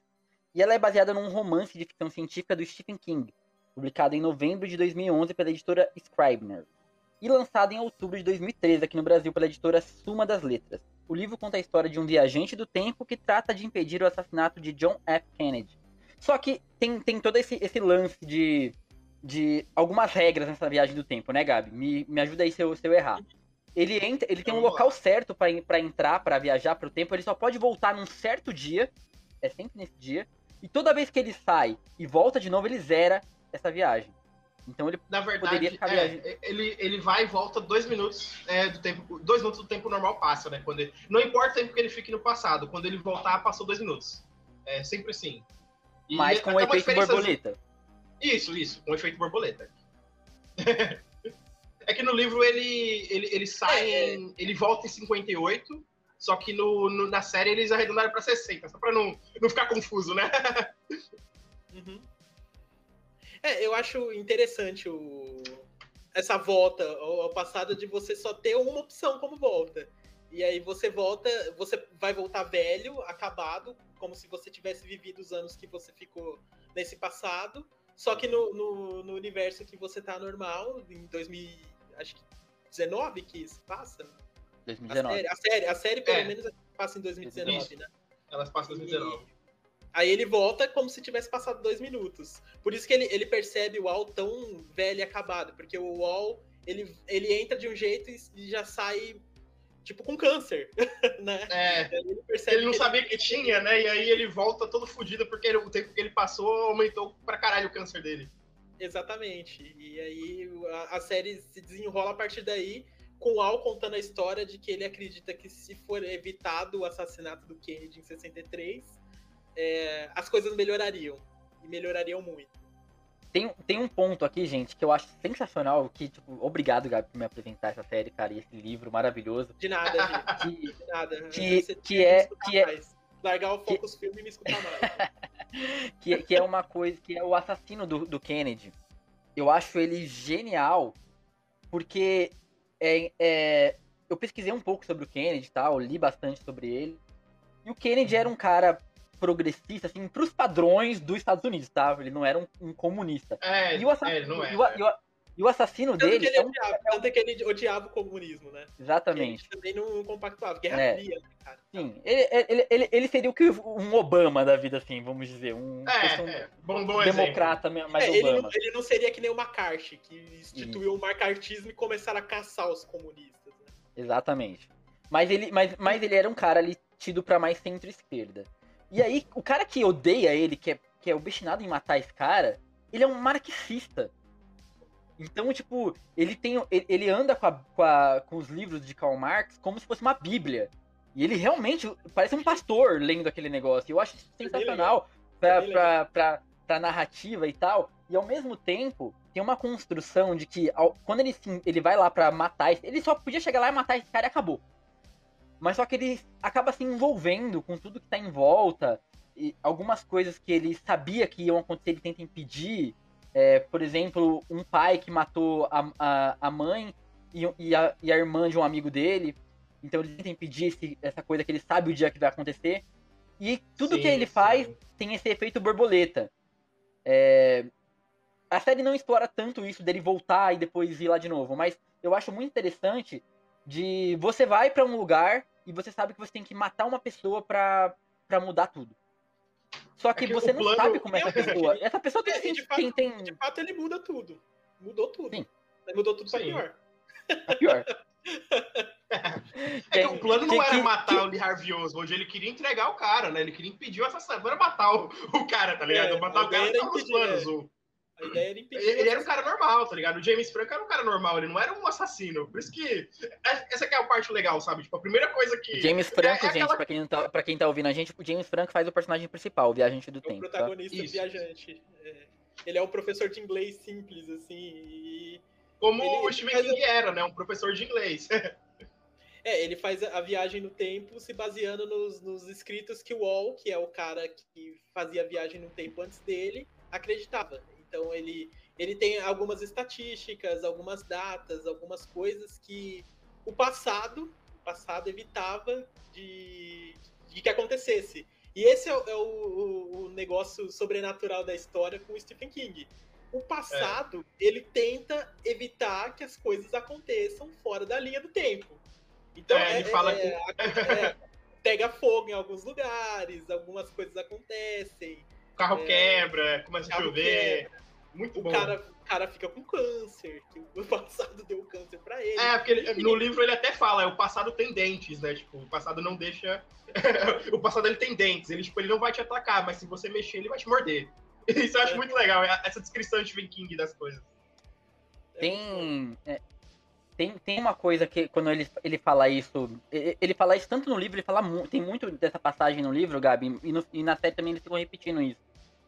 E ela é baseada num romance de ficção científica do Stephen King, publicado em novembro de 2011 pela editora Scribner, e lançado em outubro de 2013 aqui no Brasil pela editora Suma das Letras. O livro conta a história de um viajante do tempo que trata de impedir o assassinato de John F. Kennedy. Só que tem, tem todo esse, esse lance de, de algumas regras nessa viagem do tempo, né, Gabi? Me, me ajuda aí se eu, se eu errar. Ele entra, ele tem um local certo para entrar, para viajar para o tempo, ele só pode voltar num certo dia, é sempre nesse dia, e toda vez que ele sai e volta de novo, ele zera essa viagem. Então ele Na verdade, é, ele, ele vai e volta dois minutos é, do tempo. Dois minutos do tempo normal passa, né? Quando ele, não importa o tempo que ele fique no passado, quando ele voltar, passou dois minutos. É sempre assim. E Mas com o efeito borboleta. Isso, isso, com o efeito borboleta. é que no livro ele, ele, ele sai, é, em, ele volta em 58, só que no, no, na série eles arredondaram para 60, só para não, não ficar confuso, né? uhum. É, eu acho interessante o, essa volta ao passado de você só ter uma opção como volta. E aí você volta, você vai voltar velho, acabado, como se você tivesse vivido os anos que você ficou nesse passado. Só que no, no, no universo que você tá normal, em 2019 que se passa. 2019. A série, a série, a série pelo é. menos passa em 2019, Isso. né? Elas passam em 2019. E, Aí ele volta como se tivesse passado dois minutos. Por isso que ele, ele percebe o Wall tão velho e acabado, porque o Wall ele, ele entra de um jeito e já sai tipo com câncer, né? É, ele, ele não sabia que tinha, né? E aí ele volta todo fodido porque ele, o tempo que ele passou aumentou pra caralho o câncer dele. Exatamente. E aí a, a série se desenrola a partir daí com o Al contando a história de que ele acredita que se for evitado o assassinato do Kennedy em 63, é, as coisas melhorariam. E melhorariam muito. Tem, tem um ponto aqui, gente, que eu acho sensacional, que, tipo, obrigado, Gabi, por me apresentar essa série, cara, e esse livro maravilhoso. De nada, gente. Que, De nada. Que, que é. Que é Largar o Focus que... Filme e me escutar mais. que, que é uma coisa, que é o assassino do, do Kennedy. Eu acho ele genial, porque é, é, eu pesquisei um pouco sobre o Kennedy, tal, li bastante sobre ele. E o Kennedy era um cara progressista, assim, pros padrões dos Estados Unidos, tá? Ele não era um, um comunista. É, e o assassino, é, não é. E o, e, o, E o assassino tanto dele. Que é um... odiava, tanto é que ele odiava o comunismo, né? Exatamente. Ele também não compactuava, Guerra é. Fria, né, cara? Sim, ele, ele, ele, ele, seria o que um Obama da vida, assim, vamos dizer. Um, é, é. Bom, bom democrata exemplo. mais é, Obama. Ele não, ele não seria que nem o McCarthy, que instituiu Isso. o macartismo e começaram a caçar os comunistas. Né? Exatamente. Mas ele, mas, mas ele era um cara ali tido pra mais centro-esquerda. E aí, o cara que odeia ele, que é, que é obstinado em matar esse cara, ele é um marxista. Então, tipo, ele tem. Ele anda com, a, com, a, com, os livros de Karl Marx como se fosse uma bíblia. E ele realmente parece um pastor lendo aquele negócio. Eu acho isso sensacional pra, pra, pra, pra narrativa e tal. E ao mesmo tempo, tem uma construção de que ao, quando ele, ele vai lá pra matar. Ele só podia chegar lá e matar esse cara e acabou. Mas só que ele acaba se envolvendo com tudo que tá em volta. E algumas coisas que ele sabia que iam acontecer, ele tenta impedir. É, por exemplo, um pai que matou a, a, a mãe e, e, a, e a irmã de um amigo dele. Então ele tenta impedir esse, essa coisa que ele sabe o dia que vai acontecer. E tudo sim, que ele sim. faz tem esse efeito borboleta. É... A série não explora tanto isso dele voltar e depois ir lá de novo, mas eu acho muito interessante de você vai para um lugar e você sabe que você tem que matar uma pessoa para mudar tudo. Só que é que você não plano... sabe como é essa pessoa. Essa pessoa tem, é, de, fato, tem... de fato ele muda tudo. Mudou tudo. Sim. Mudou tudo pra pior. Pra pior. é que o plano não que, era que, matar que... o Lee Harvey Oswald, ele queria entregar o cara, né? Ele queria impedir o assassino, não era matar o, o cara, tá ligado? É, matar o cara tava nos planos. É. O... A ideia era impedir. Ele, ele era um cara normal, tá ligado? O James Franco era um cara normal, ele não era um assassino. Por isso que. É, essa é a parte legal, sabe? Tipo, a primeira coisa que. James Franco, é, é gente, aquela... pra, quem tá, pra quem tá ouvindo a gente, o James Franco faz o personagem principal, o viajante do o tempo. O tá? protagonista tá? viajante. É. Ele é um professor de inglês simples, assim. E... Como ele, o Stephen King era, né? Um professor de inglês. É, ele faz a viagem no tempo se baseando nos, nos escritos que o Wall, que é o cara que fazia a viagem no tempo antes dele, acreditava. Então ele, ele tem algumas estatísticas, algumas datas, algumas coisas que o passado, o passado evitava de, de que acontecesse. E esse é, o, é o, o, negócio sobrenatural da história com o Stephen King. O passado, é. ele tenta evitar que as coisas aconteçam fora da linha do tempo. Então, é, ele é, fala é, que... É, pega fogo em alguns lugares, algumas coisas acontecem. O carro quebra, começa a chover. Quebra. Muito o bom. Cara, o cara fica com câncer, que o passado deu câncer pra ele. É, porque ele, no livro ele até fala, o passado tem dentes, né? Tipo, o passado não deixa. o passado ele tem dentes, ele, tipo, ele não vai te atacar, mas se você mexer, ele vai te morder. Isso eu acho muito legal, essa descrição de King das coisas. Tem. É, tem, tem uma coisa que, quando ele, ele fala isso, ele fala isso tanto no livro, ele fala tem muito dessa passagem no livro, Gabi, e, no, e na série também eles ficam repetindo isso.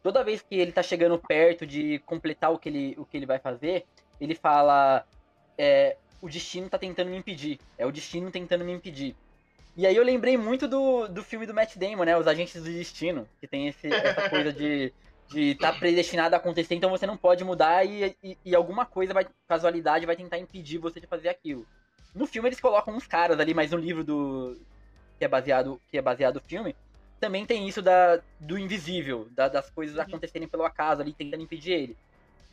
Toda vez que ele tá chegando perto de completar o que ele, o que ele vai fazer, ele fala: é, o destino tá tentando me impedir. É o destino tentando me impedir. E aí eu lembrei muito do, do filme do Matt Damon, né? Os Agentes do Destino, que tem esse, essa coisa de de tá predestinado a acontecer, então você não pode mudar e, e, e, alguma coisa, vai, casualidade, vai tentar impedir você de fazer aquilo. No filme eles colocam uns caras ali, mas no livro do que é baseado que é baseado no filme, também tem isso da, do invisível, da, das coisas uhum. acontecerem pelo acaso ali, tentando impedir ele.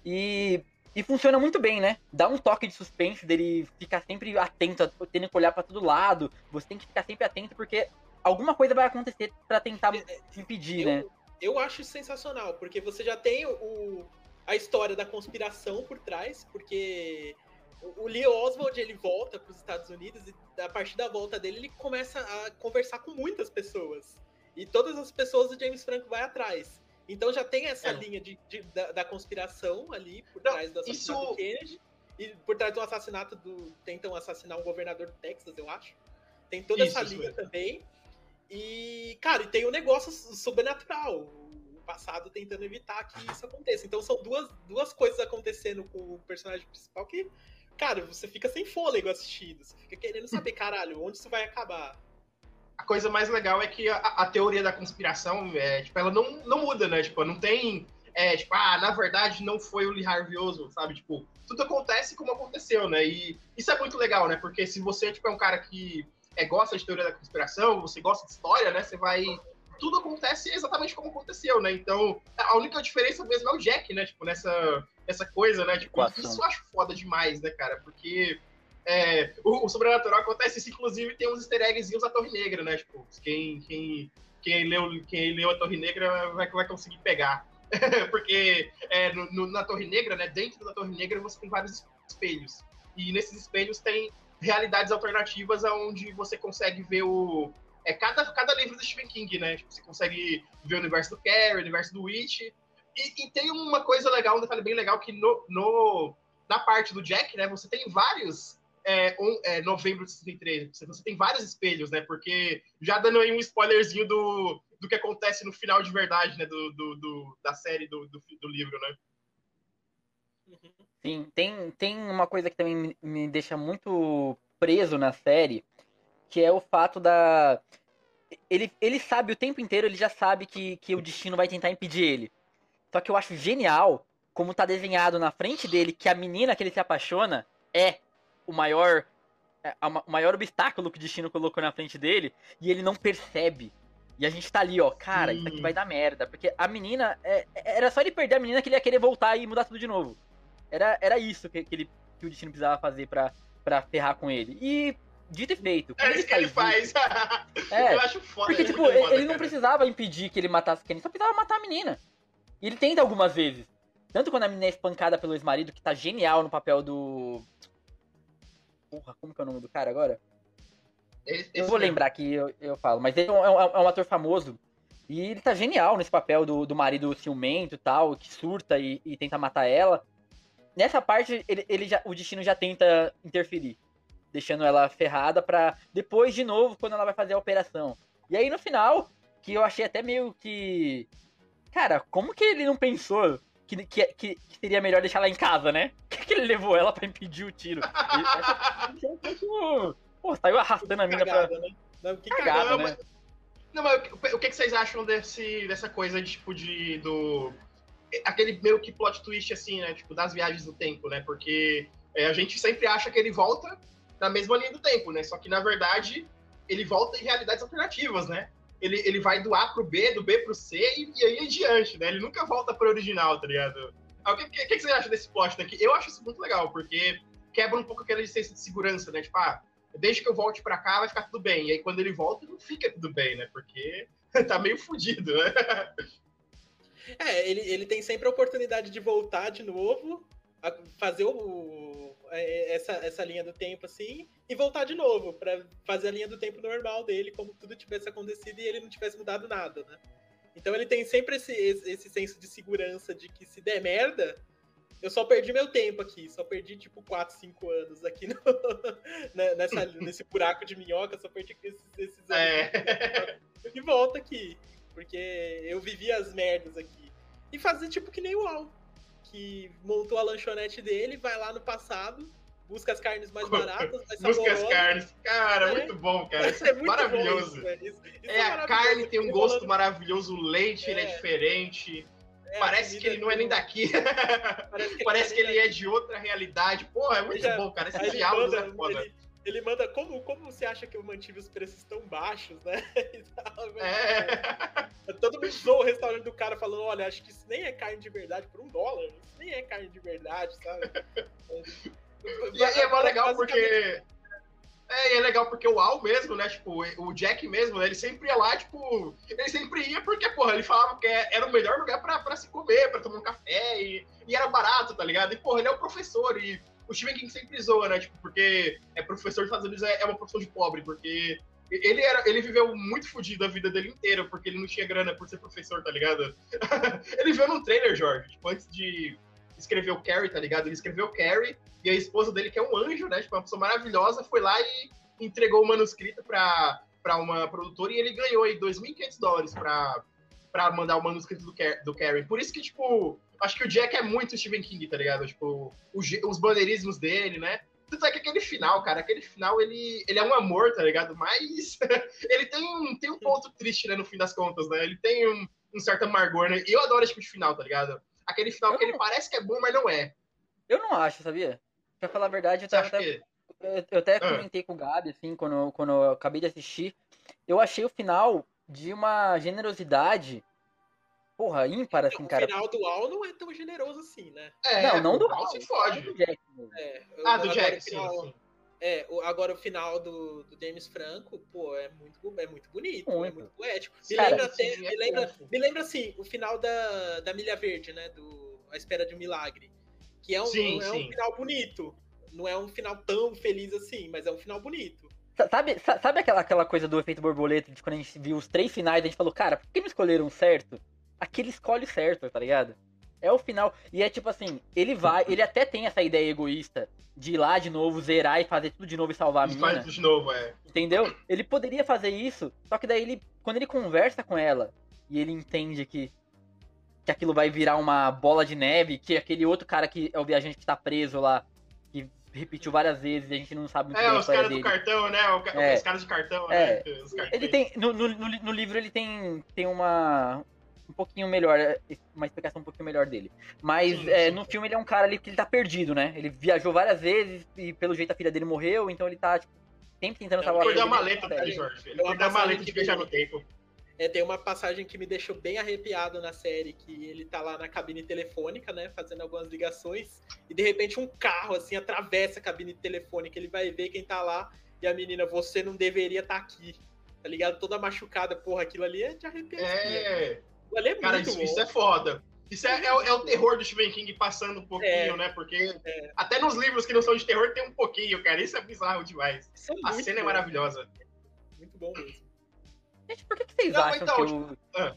E, e funciona muito bem, né? Dá um toque de suspense dele ficar sempre atento, tendo que olhar para todo lado. Você tem que ficar sempre atento porque alguma coisa vai acontecer para tentar é, é, impedir, eu, né? eu acho sensacional, porque você já tem o, a história da conspiração por trás, porque o Lee Oswald ele volta para os Estados Unidos e a partir da volta dele ele começa a conversar com muitas pessoas. E todas as pessoas do James Franco vai atrás. Então já tem essa é. linha de, de da, da, conspiração ali por Não, trás do assassinato isso... do Kennedy. E por trás do assassinato do. Tentam assassinar um governador do Texas, eu acho. Tem toda isso, essa linha também. E, cara, e tem um negócio sobrenatural. O passado tentando evitar que isso aconteça. Então são duas, duas coisas acontecendo com o personagem principal que, cara, você fica sem fôlego assistindo. Você fica querendo saber, caralho, onde isso vai acabar. A coisa mais legal é que a, a teoria da conspiração, é, tipo, ela não, não muda, né? Tipo, não tem. É, tipo, ah, na verdade não foi o Lee Harvey Oswald, sabe? Tipo, tudo acontece como aconteceu, né? E isso é muito legal, né? Porque se você tipo, é um cara que é, gosta de teoria da conspiração, você gosta de história, né? Você vai tudo acontece exatamente como aconteceu, né? Então, a única diferença mesmo é o Jack, né? Tipo, nessa, nessa coisa, né? Tipo, isso eu acho foda demais, né, cara? Porque é, o, o, sobrenatural acontece isso, inclusive tem uns easter eggzinhos da Torre Negra, né? Tipo, quem, quem, quem, leu, quem leu a Torre Negra vai, vai conseguir pegar. Porque é, no, no, na Torre Negra, né? Dentro da Torre Negra você tem vários espelhos. E nesses espelhos tem realidades alternativas onde você consegue ver o, é cada, cada livro do Stephen King, né? Tipo, você consegue ver o universo do Carrie, o universo do Witch. E, e, tem uma coisa legal, um detalhe bem legal, que no, no, na parte do Jack, né, você tem vários. É, um, é, novembro de 63, você tem vários espelhos, né? Porque já dando aí um spoilerzinho do, do que acontece no final de verdade, né? Do, do, do da série do, do, do, livro, né? Sim, tem, tem uma coisa que também me deixa muito preso na série, que é o fato da. Ele, ele sabe o tempo inteiro, ele já sabe que, que o destino vai tentar impedir ele. Só que eu acho genial como tá desenhado na frente dele que a menina que ele se apaixona é o maior é, o maior obstáculo que o destino colocou na frente dele e ele não percebe. E a gente tá ali, ó, cara, isso aqui vai dar merda. Porque a menina. É, era só ele perder a menina que ele ia querer voltar e mudar tudo de novo. Era, era isso que, que, ele, que o destino precisava fazer pra, pra ferrar com ele. E dito e feito. É isso que ele faz. é, eu acho foda. Porque, tipo, ele, foda, ele não precisava impedir que ele matasse Kenny, só precisava matar a menina. E ele tenta algumas vezes. Tanto quando a menina é espancada pelo ex-marido, que tá genial no papel do. Porra, como que é o nome do cara agora? Esse, eu vou lembrar que eu, eu falo, mas ele é um, é, um, é um, ator famoso. E ele tá genial nesse papel do, do marido ciumento e tal, que surta e, e tenta matar ela. Nessa parte, ele, ele já, o destino já tenta interferir deixando ela ferrada pra depois, de novo, quando ela vai fazer a operação. E aí no final, que eu achei até meio que. Cara, como que ele não pensou que, que, que, seria melhor deixar ela em casa, né? Por que, que ele levou ela pra impedir o tiro? Essa... Pô, saiu arrastando a mina pra. Né? Não, que cagada, cagada né? Não, mas o que, que vocês acham desse, dessa coisa de, tipo, de. do. Aquele meio que plot twist, assim, né? Tipo, das viagens do tempo, né? Porque é, a gente sempre acha que ele volta na mesma linha do tempo, né? Só que, na verdade, ele volta em realidades alternativas, né? Ele, ele vai do A pro B, do B pro C e, e aí adiante, né? Ele nunca volta pro original, tá ligado? Ah, o que, que, que, você acha desse plot daqui? Eu acho isso muito legal, porque quebra um pouco aquela licença de segurança, né? Tipo, ah, desde que eu volte pra cá vai ficar tudo bem. E aí quando ele volta, não fica tudo bem, né? Porque tá meio fudido, né? É, ele, ele tem sempre a oportunidade de voltar de novo, fazer o, essa, essa linha do tempo assim e voltar de novo para fazer a linha do tempo normal dele, como tudo tivesse acontecido e ele não tivesse mudado nada, né? Então ele tem sempre esse, esse senso de segurança de que se der merda, eu só perdi meu tempo aqui, só perdi tipo 4, 5 anos aqui no, né, nessa, nesse buraco de minhoca, só perdi esses, esses anos. É. E volta aqui, porque eu vivi as merdas aqui. E fazer tipo que nem o Al que montou a lanchonete dele, vai lá no passado, busca as carnes mais baratas, mais Busca as carnes. Cara, é. muito bom, cara. Isso é, é maravilhoso. Isso, isso, isso é, é a carne tem um gosto maravilhoso, o leite é. ele é diferente. É, Parece que ele não é nem daqui. Parece que, Parece ele, que ele é de outra realidade. Porra, é muito bom, cara. Esses diálogos é foda. Ele, ele manda como, como você acha que eu mantive os preços tão baixos, né? é. Zoou o restaurante do cara falando, olha, acho que isso nem é carne de verdade por um dólar. Isso nem é carne de verdade, sabe? e, é, é legal porque. É, é legal porque o Al mesmo, né? Tipo, o Jack mesmo, né, ele sempre ia lá, tipo. Ele sempre ia porque, porra, ele falava que era o melhor lugar pra, pra se comer, pra tomar um café, e, e era barato, tá ligado? E, porra, ele é o professor, e o Stephen King sempre zoa, né? Tipo, porque é professor de Estados Unidos é, é uma profissão de pobre, porque ele, era, ele viveu muito fodido a vida dele inteira, porque ele não tinha grana por ser professor, tá ligado? ele viu num trailer, Jorge, tipo, antes de escrever o Carrie, tá ligado? Ele escreveu Carrie, e a esposa dele, que é um anjo, né? Tipo, uma pessoa maravilhosa, foi lá e entregou o manuscrito pra, pra uma produtora e ele ganhou aí 2.500 dólares pra, pra mandar o manuscrito do, do Carrie. Por isso que, tipo, acho que o Jack é muito Stephen King, tá ligado? Tipo, os, os bandeirismos dele, né? Tanto é que aquele final, cara, aquele final, ele, ele é um amor, tá ligado? Mas ele tem um, tem um ponto triste, né, no fim das contas, né? Ele tem um, um certo amargor, né? E eu adoro esse tipo de final, tá ligado? Aquele final eu que não... ele parece que é bom, mas não é. Eu não acho, sabia? Pra falar a verdade, eu, tava até, que... eu até ah. comentei com o Gabi, assim, quando, quando eu acabei de assistir. Eu achei o final de uma generosidade porra, ímpar, assim, cara. O final do Al não é tão generoso assim, né? É, não, não do Al, se fode. Do Jack, é, ah, do Jack, final, sim, É, agora o final do, do James Franco, pô, é muito, é muito bonito, muito. é muito poético. Me cara, lembra até, me, lembra, me lembra assim, o final da, da Milha Verde, né? Do A Espera de um Milagre. Que é um, sim, é um final bonito. Não é um final tão feliz assim, mas é um final bonito. Sabe, sabe aquela, aquela coisa do efeito borboleta de quando a gente viu os três finais, a gente falou, cara, por que não escolheram certo? Aquele escolhe certo, tá ligado? É o final. E é tipo assim, ele vai, ele até tem essa ideia egoísta de ir lá de novo, zerar e fazer tudo de novo e salvar a menina. Faz tudo de novo, é. Entendeu? Ele poderia fazer isso, só que daí ele, quando ele conversa com ela e ele entende que que aquilo vai virar uma bola de neve, que aquele outro cara que é o viajante que tá preso lá, que repetiu várias vezes e a gente não sabe muito É, os caras do cartão, né? É. Os caras de cartão, é. né? Ele tem. No, no, no, livro ele tem, tem uma, um pouquinho melhor, é, uma explicação um pouquinho melhor dele. Mas sim, é, sim. no filme ele é um cara ali que ele tá perdido, né? Ele viajou várias vezes e pelo jeito a filha dele morreu, então ele tá tipo, sempre tentando salvar a filha. Ele da maleta, tá, Jorge? Ele foi da maleta de viajar no tempo. É, tem uma passagem que me deixou bem arrepiado na série, que ele tá lá na cabine telefônica, né, fazendo algumas ligações, e de repente um carro, assim, atravessa a cabine telefônica, ele vai ver quem tá lá, e a menina, você não deveria estar tá aqui, tá ligado? Toda machucada, porra, aquilo ali é de arrepiar. É, é Cara, isso, isso, é foda. Isso é, é, é, o terror do Stephen King passando um pouquinho, é, né? Porque é. até nos livros que não são de terror tem um pouquinho, cara. Isso é bizarro demais. É a cena bom. é maravilhosa. Muito bom mesmo. Gente, por que, que vocês não, acham então, que o... Ah,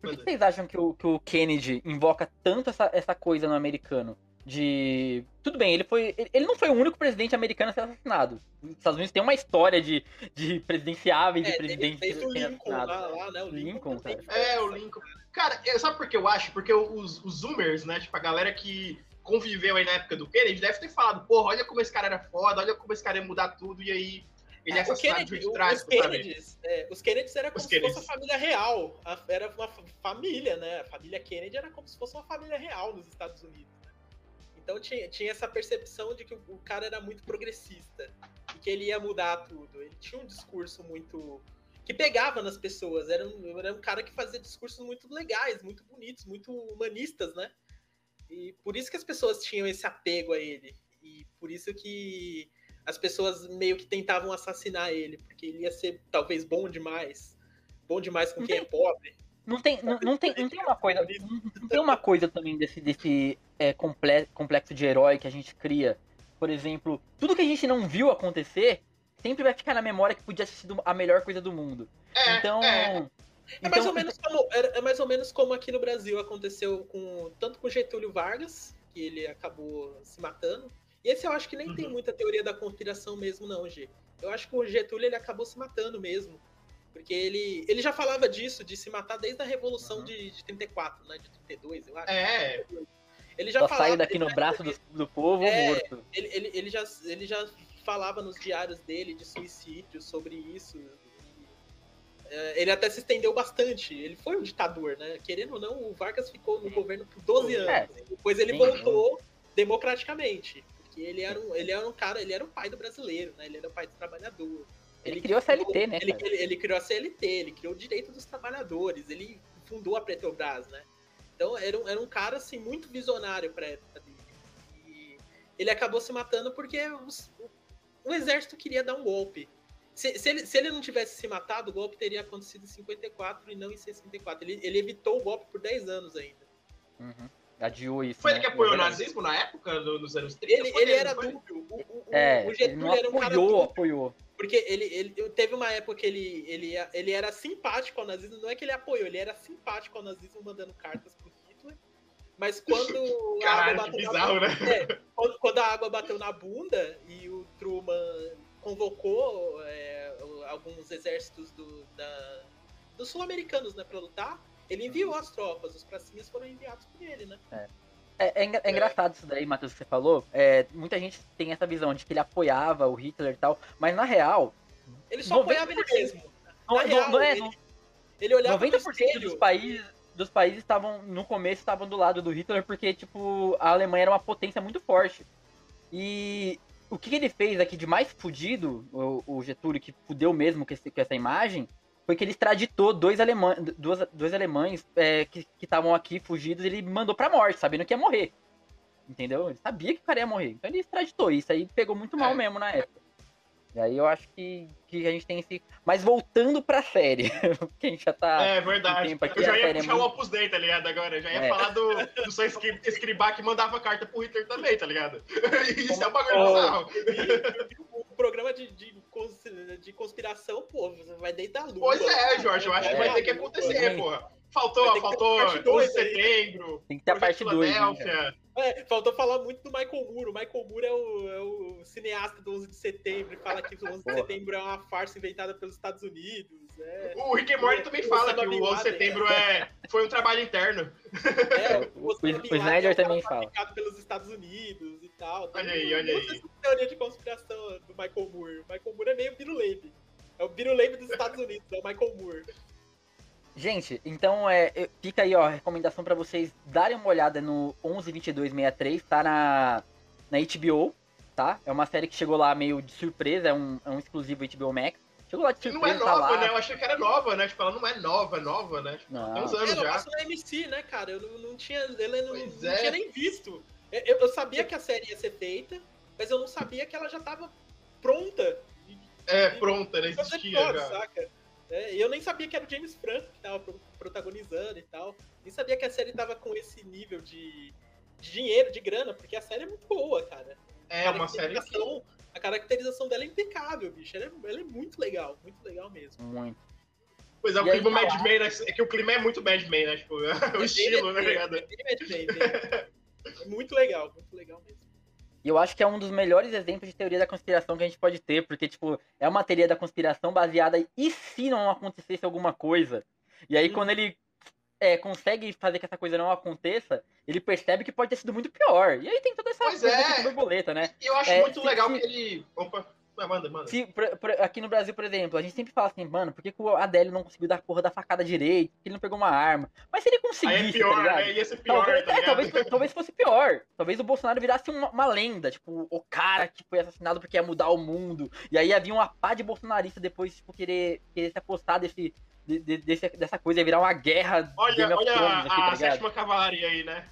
por que, vocês acham que o, que o Kennedy invoca tanto essa, essa coisa no americano? De. Tudo bem, ele foi. Ele não foi o único presidente americano a ser assassinado. Os Estados Unidos tem uma história de, de presidenciáveis é, e presidentes fez o Lincoln lá, lá, né? O Lincoln, Lincoln cara. É, o Lincoln. Cara, é, sabe por que eu acho? Porque os, os Zoomers, né? Tipo, a galera que conviveu aí na época do Kennedy deve ter falado, porra, olha como esse cara era foda, olha como esse cara ia mudar tudo, e aí ele é, é assassinado Kennedy, de trágico, os Kennedys, é, os Kennedys era como os se Kennedys. fosse a família real. Era uma família, né? A família Kennedy era como se fosse uma família real nos Estados Unidos. Então tinha, tinha essa percepção de que o, o cara era muito progressista e que ele ia mudar tudo. Ele tinha um discurso muito. que pegava nas pessoas. Era um, era um cara que fazia discursos muito legais, muito bonitos, muito humanistas, né? E por isso que as pessoas tinham esse apego a ele. E por isso que as pessoas meio que tentavam assassinar ele, porque ele ia ser talvez bom demais. Bom demais com quem é pobre. Não tem, não, não, tem, não tem uma coisa. Não tem uma coisa também desse, desse é, complexo de herói que a gente cria. Por exemplo, tudo que a gente não viu acontecer sempre vai ficar na memória que podia ter sido a melhor coisa do mundo. É, então. É. É mais, ou então, menos como, é mais ou menos como aqui no Brasil aconteceu com tanto com Getúlio Vargas, que ele acabou se matando. E esse eu acho que nem uhum. tem muita teoria da conspiração mesmo, não, G. Eu acho que o Getúlio ele acabou se matando mesmo. Porque ele, ele já falava disso, de se matar desde a Revolução uhum. de, de 34, né? De 32, eu acho. É. Ele já Só falava, daqui no braço do, do povo é, morto. Ele, ele, ele, já, ele já falava nos diários dele de suicídio, sobre isso. É, ele até se estendeu bastante. Ele foi um ditador, né? Querendo ou não, o Vargas ficou no governo por 12 anos. É. Depois ele voltou democraticamente. Porque ele era, um, ele era um cara, ele era o pai do brasileiro, né? Ele era o pai do trabalhador. Ele, criou a CLT, né? Ele, ele, ele, criou a CLT, ele criou o direito dos trabalhadores, ele fundou a Petrobras, né? Então era um, era um cara assim, muito visionário para época dele. E ele acabou se matando porque os, o, o, exército queria dar um golpe. Se, se, ele, se ele não tivesse se matado, o golpe teria acontecido em 54 e não em 64. Ele, ele evitou o golpe por 10 anos ainda. Uhum. Adiou isso. Foi né? ele que apoiou o nazismo na época, nos anos 30? Ele, ele era dúbio. O, o, é, o Getúlio era um cara dúbio. apoiou. Porque ele, ele teve uma época que ele, ele, ele era simpático ao nazismo, não é que ele apoiou, ele era simpático ao nazismo mandando cartas pro Hitler. Mas quando Caralho, a água bateu bizarro, na bunda, né? é, quando, quando, a água bateu na bunda e o Truman convocou é, alguns exércitos do, da, dos sul-americanos né, para lutar, ele enviou as tropas, os pracinhas foram enviados por ele, né? É. É, é, é, engraçado isso daí, Matheus, que você falou. É, muita gente tem essa visão de que ele apoiava o Hitler e tal, mas na real. Ele só apoiava ele mesmo. Na não, real, não é, ele, ele olhava 90% dos países dos países estavam no começo estavam do lado do Hitler porque tipo a Alemanha era uma potência muito forte e o que ele fez aqui de mais fudido o, o Getúlio que fudeu mesmo com, esse, com essa imagem foi que ele extraditou dois alemães, dois, dois alemães é, que estavam aqui fugidos, ele mandou pra morte, sabendo que ia morrer. Entendeu? Ele sabia que o cara ia morrer. Então ele extraditou. Isso aí pegou muito mal é. mesmo na época. E aí eu acho que, que a gente tem esse. Mas voltando pra série, porque a gente já tá. É verdade. Aqui, eu já ia puxar é muito... o Opus Dei, tá ligado? Agora. Eu já ia é. falar do, do seu escribá que mandava carta pro Hitler também, tá ligado? Isso Como... é um bagulho bizarro. O programa de, de, de conspiração, pô, vai deitar lua. Pois é, Jorge, eu acho que vai ter que acontecer, porra. Faltou, faltou 11 de setembro. Tem que ter a parte 2. Né? É, faltou falar muito do Michael Moore. O Michael Moore é o, é o cineasta do 11 de setembro e fala que o 11 de setembro é uma farsa inventada pelos Estados Unidos. É. O Rick and Morty também fala que o 11 de setembro é, foi um trabalho interno. É, o, o, o Snyder também fala. pelos Estados Unidos tal. Olha aí, olha aí. teoria de conspiração do Michael Moore. O Michael Moore é meio Biruleibe. É o Biruleibe dos Estados Unidos, é o Michael Moore. Gente, então é, fica aí ó, a recomendação para vocês darem uma olhada no 112263, tá na, na HBO, tá? É uma série que chegou lá meio de surpresa, é um, é um exclusivo HBO Max. Chegou lá de surpresa, Não é tá nova, tá né? Eu achei que era nova, né? Tipo, ela não é nova, nova, né? Tipo, não. Tem uns anos já. na MC, né, cara? Eu não, não tinha, eu não, não é. tinha nem visto. Eu, eu sabia que a série ia ser feita, mas eu não sabia que ela já tava pronta. É, pronta, né? Existia já. Saca? É, eu nem sabia que era o James Franco que tava protagonizando e tal. Nem sabia que a série tava com esse nível de, de dinheiro, de grana, porque a série é muito boa, cara. É, uma série que... A caracterização dela é impecável, bicho. Ela é, ela é muito legal, muito legal mesmo. Muito. Pois é, o clima Mad Men, é que o clima é muito Mad Men, né? Tipo, o estilo, né, ligado? É, é muito legal, muito legal mesmo. E eu acho que é um dos melhores exemplos de teoria da conspiração que a gente pode ter, porque, tipo, é uma teoria da conspiração baseada em e se não acontecesse alguma coisa? E aí, hum. quando ele é, consegue fazer que essa coisa não aconteça, ele percebe que pode ter sido muito pior. E aí tem toda essa pois coisa é. borboleta, né? E eu acho é, muito se, legal que ele. Opa, manda, manda. Se, pra, pra, aqui no Brasil, por exemplo, a gente sempre fala assim, mano, por que, que o Adélio não conseguiu dar porra da facada direito? Porque ele não pegou uma arma. Mas se ele conseguisse, Aí é pior, tá né? Ia ser pior, talvez, tá é, talvez, talvez fosse pior. Talvez o Bolsonaro virasse uma, uma, lenda, tipo, o cara que foi assassinado porque ia mudar o mundo. E aí havia uma pá de bolsonarista depois, tipo, querer, querer se apostar desse, de, de, desse, dessa coisa, ia virar uma guerra. Olha, olha a, aqui, tá a sétima cavalaria aí, né?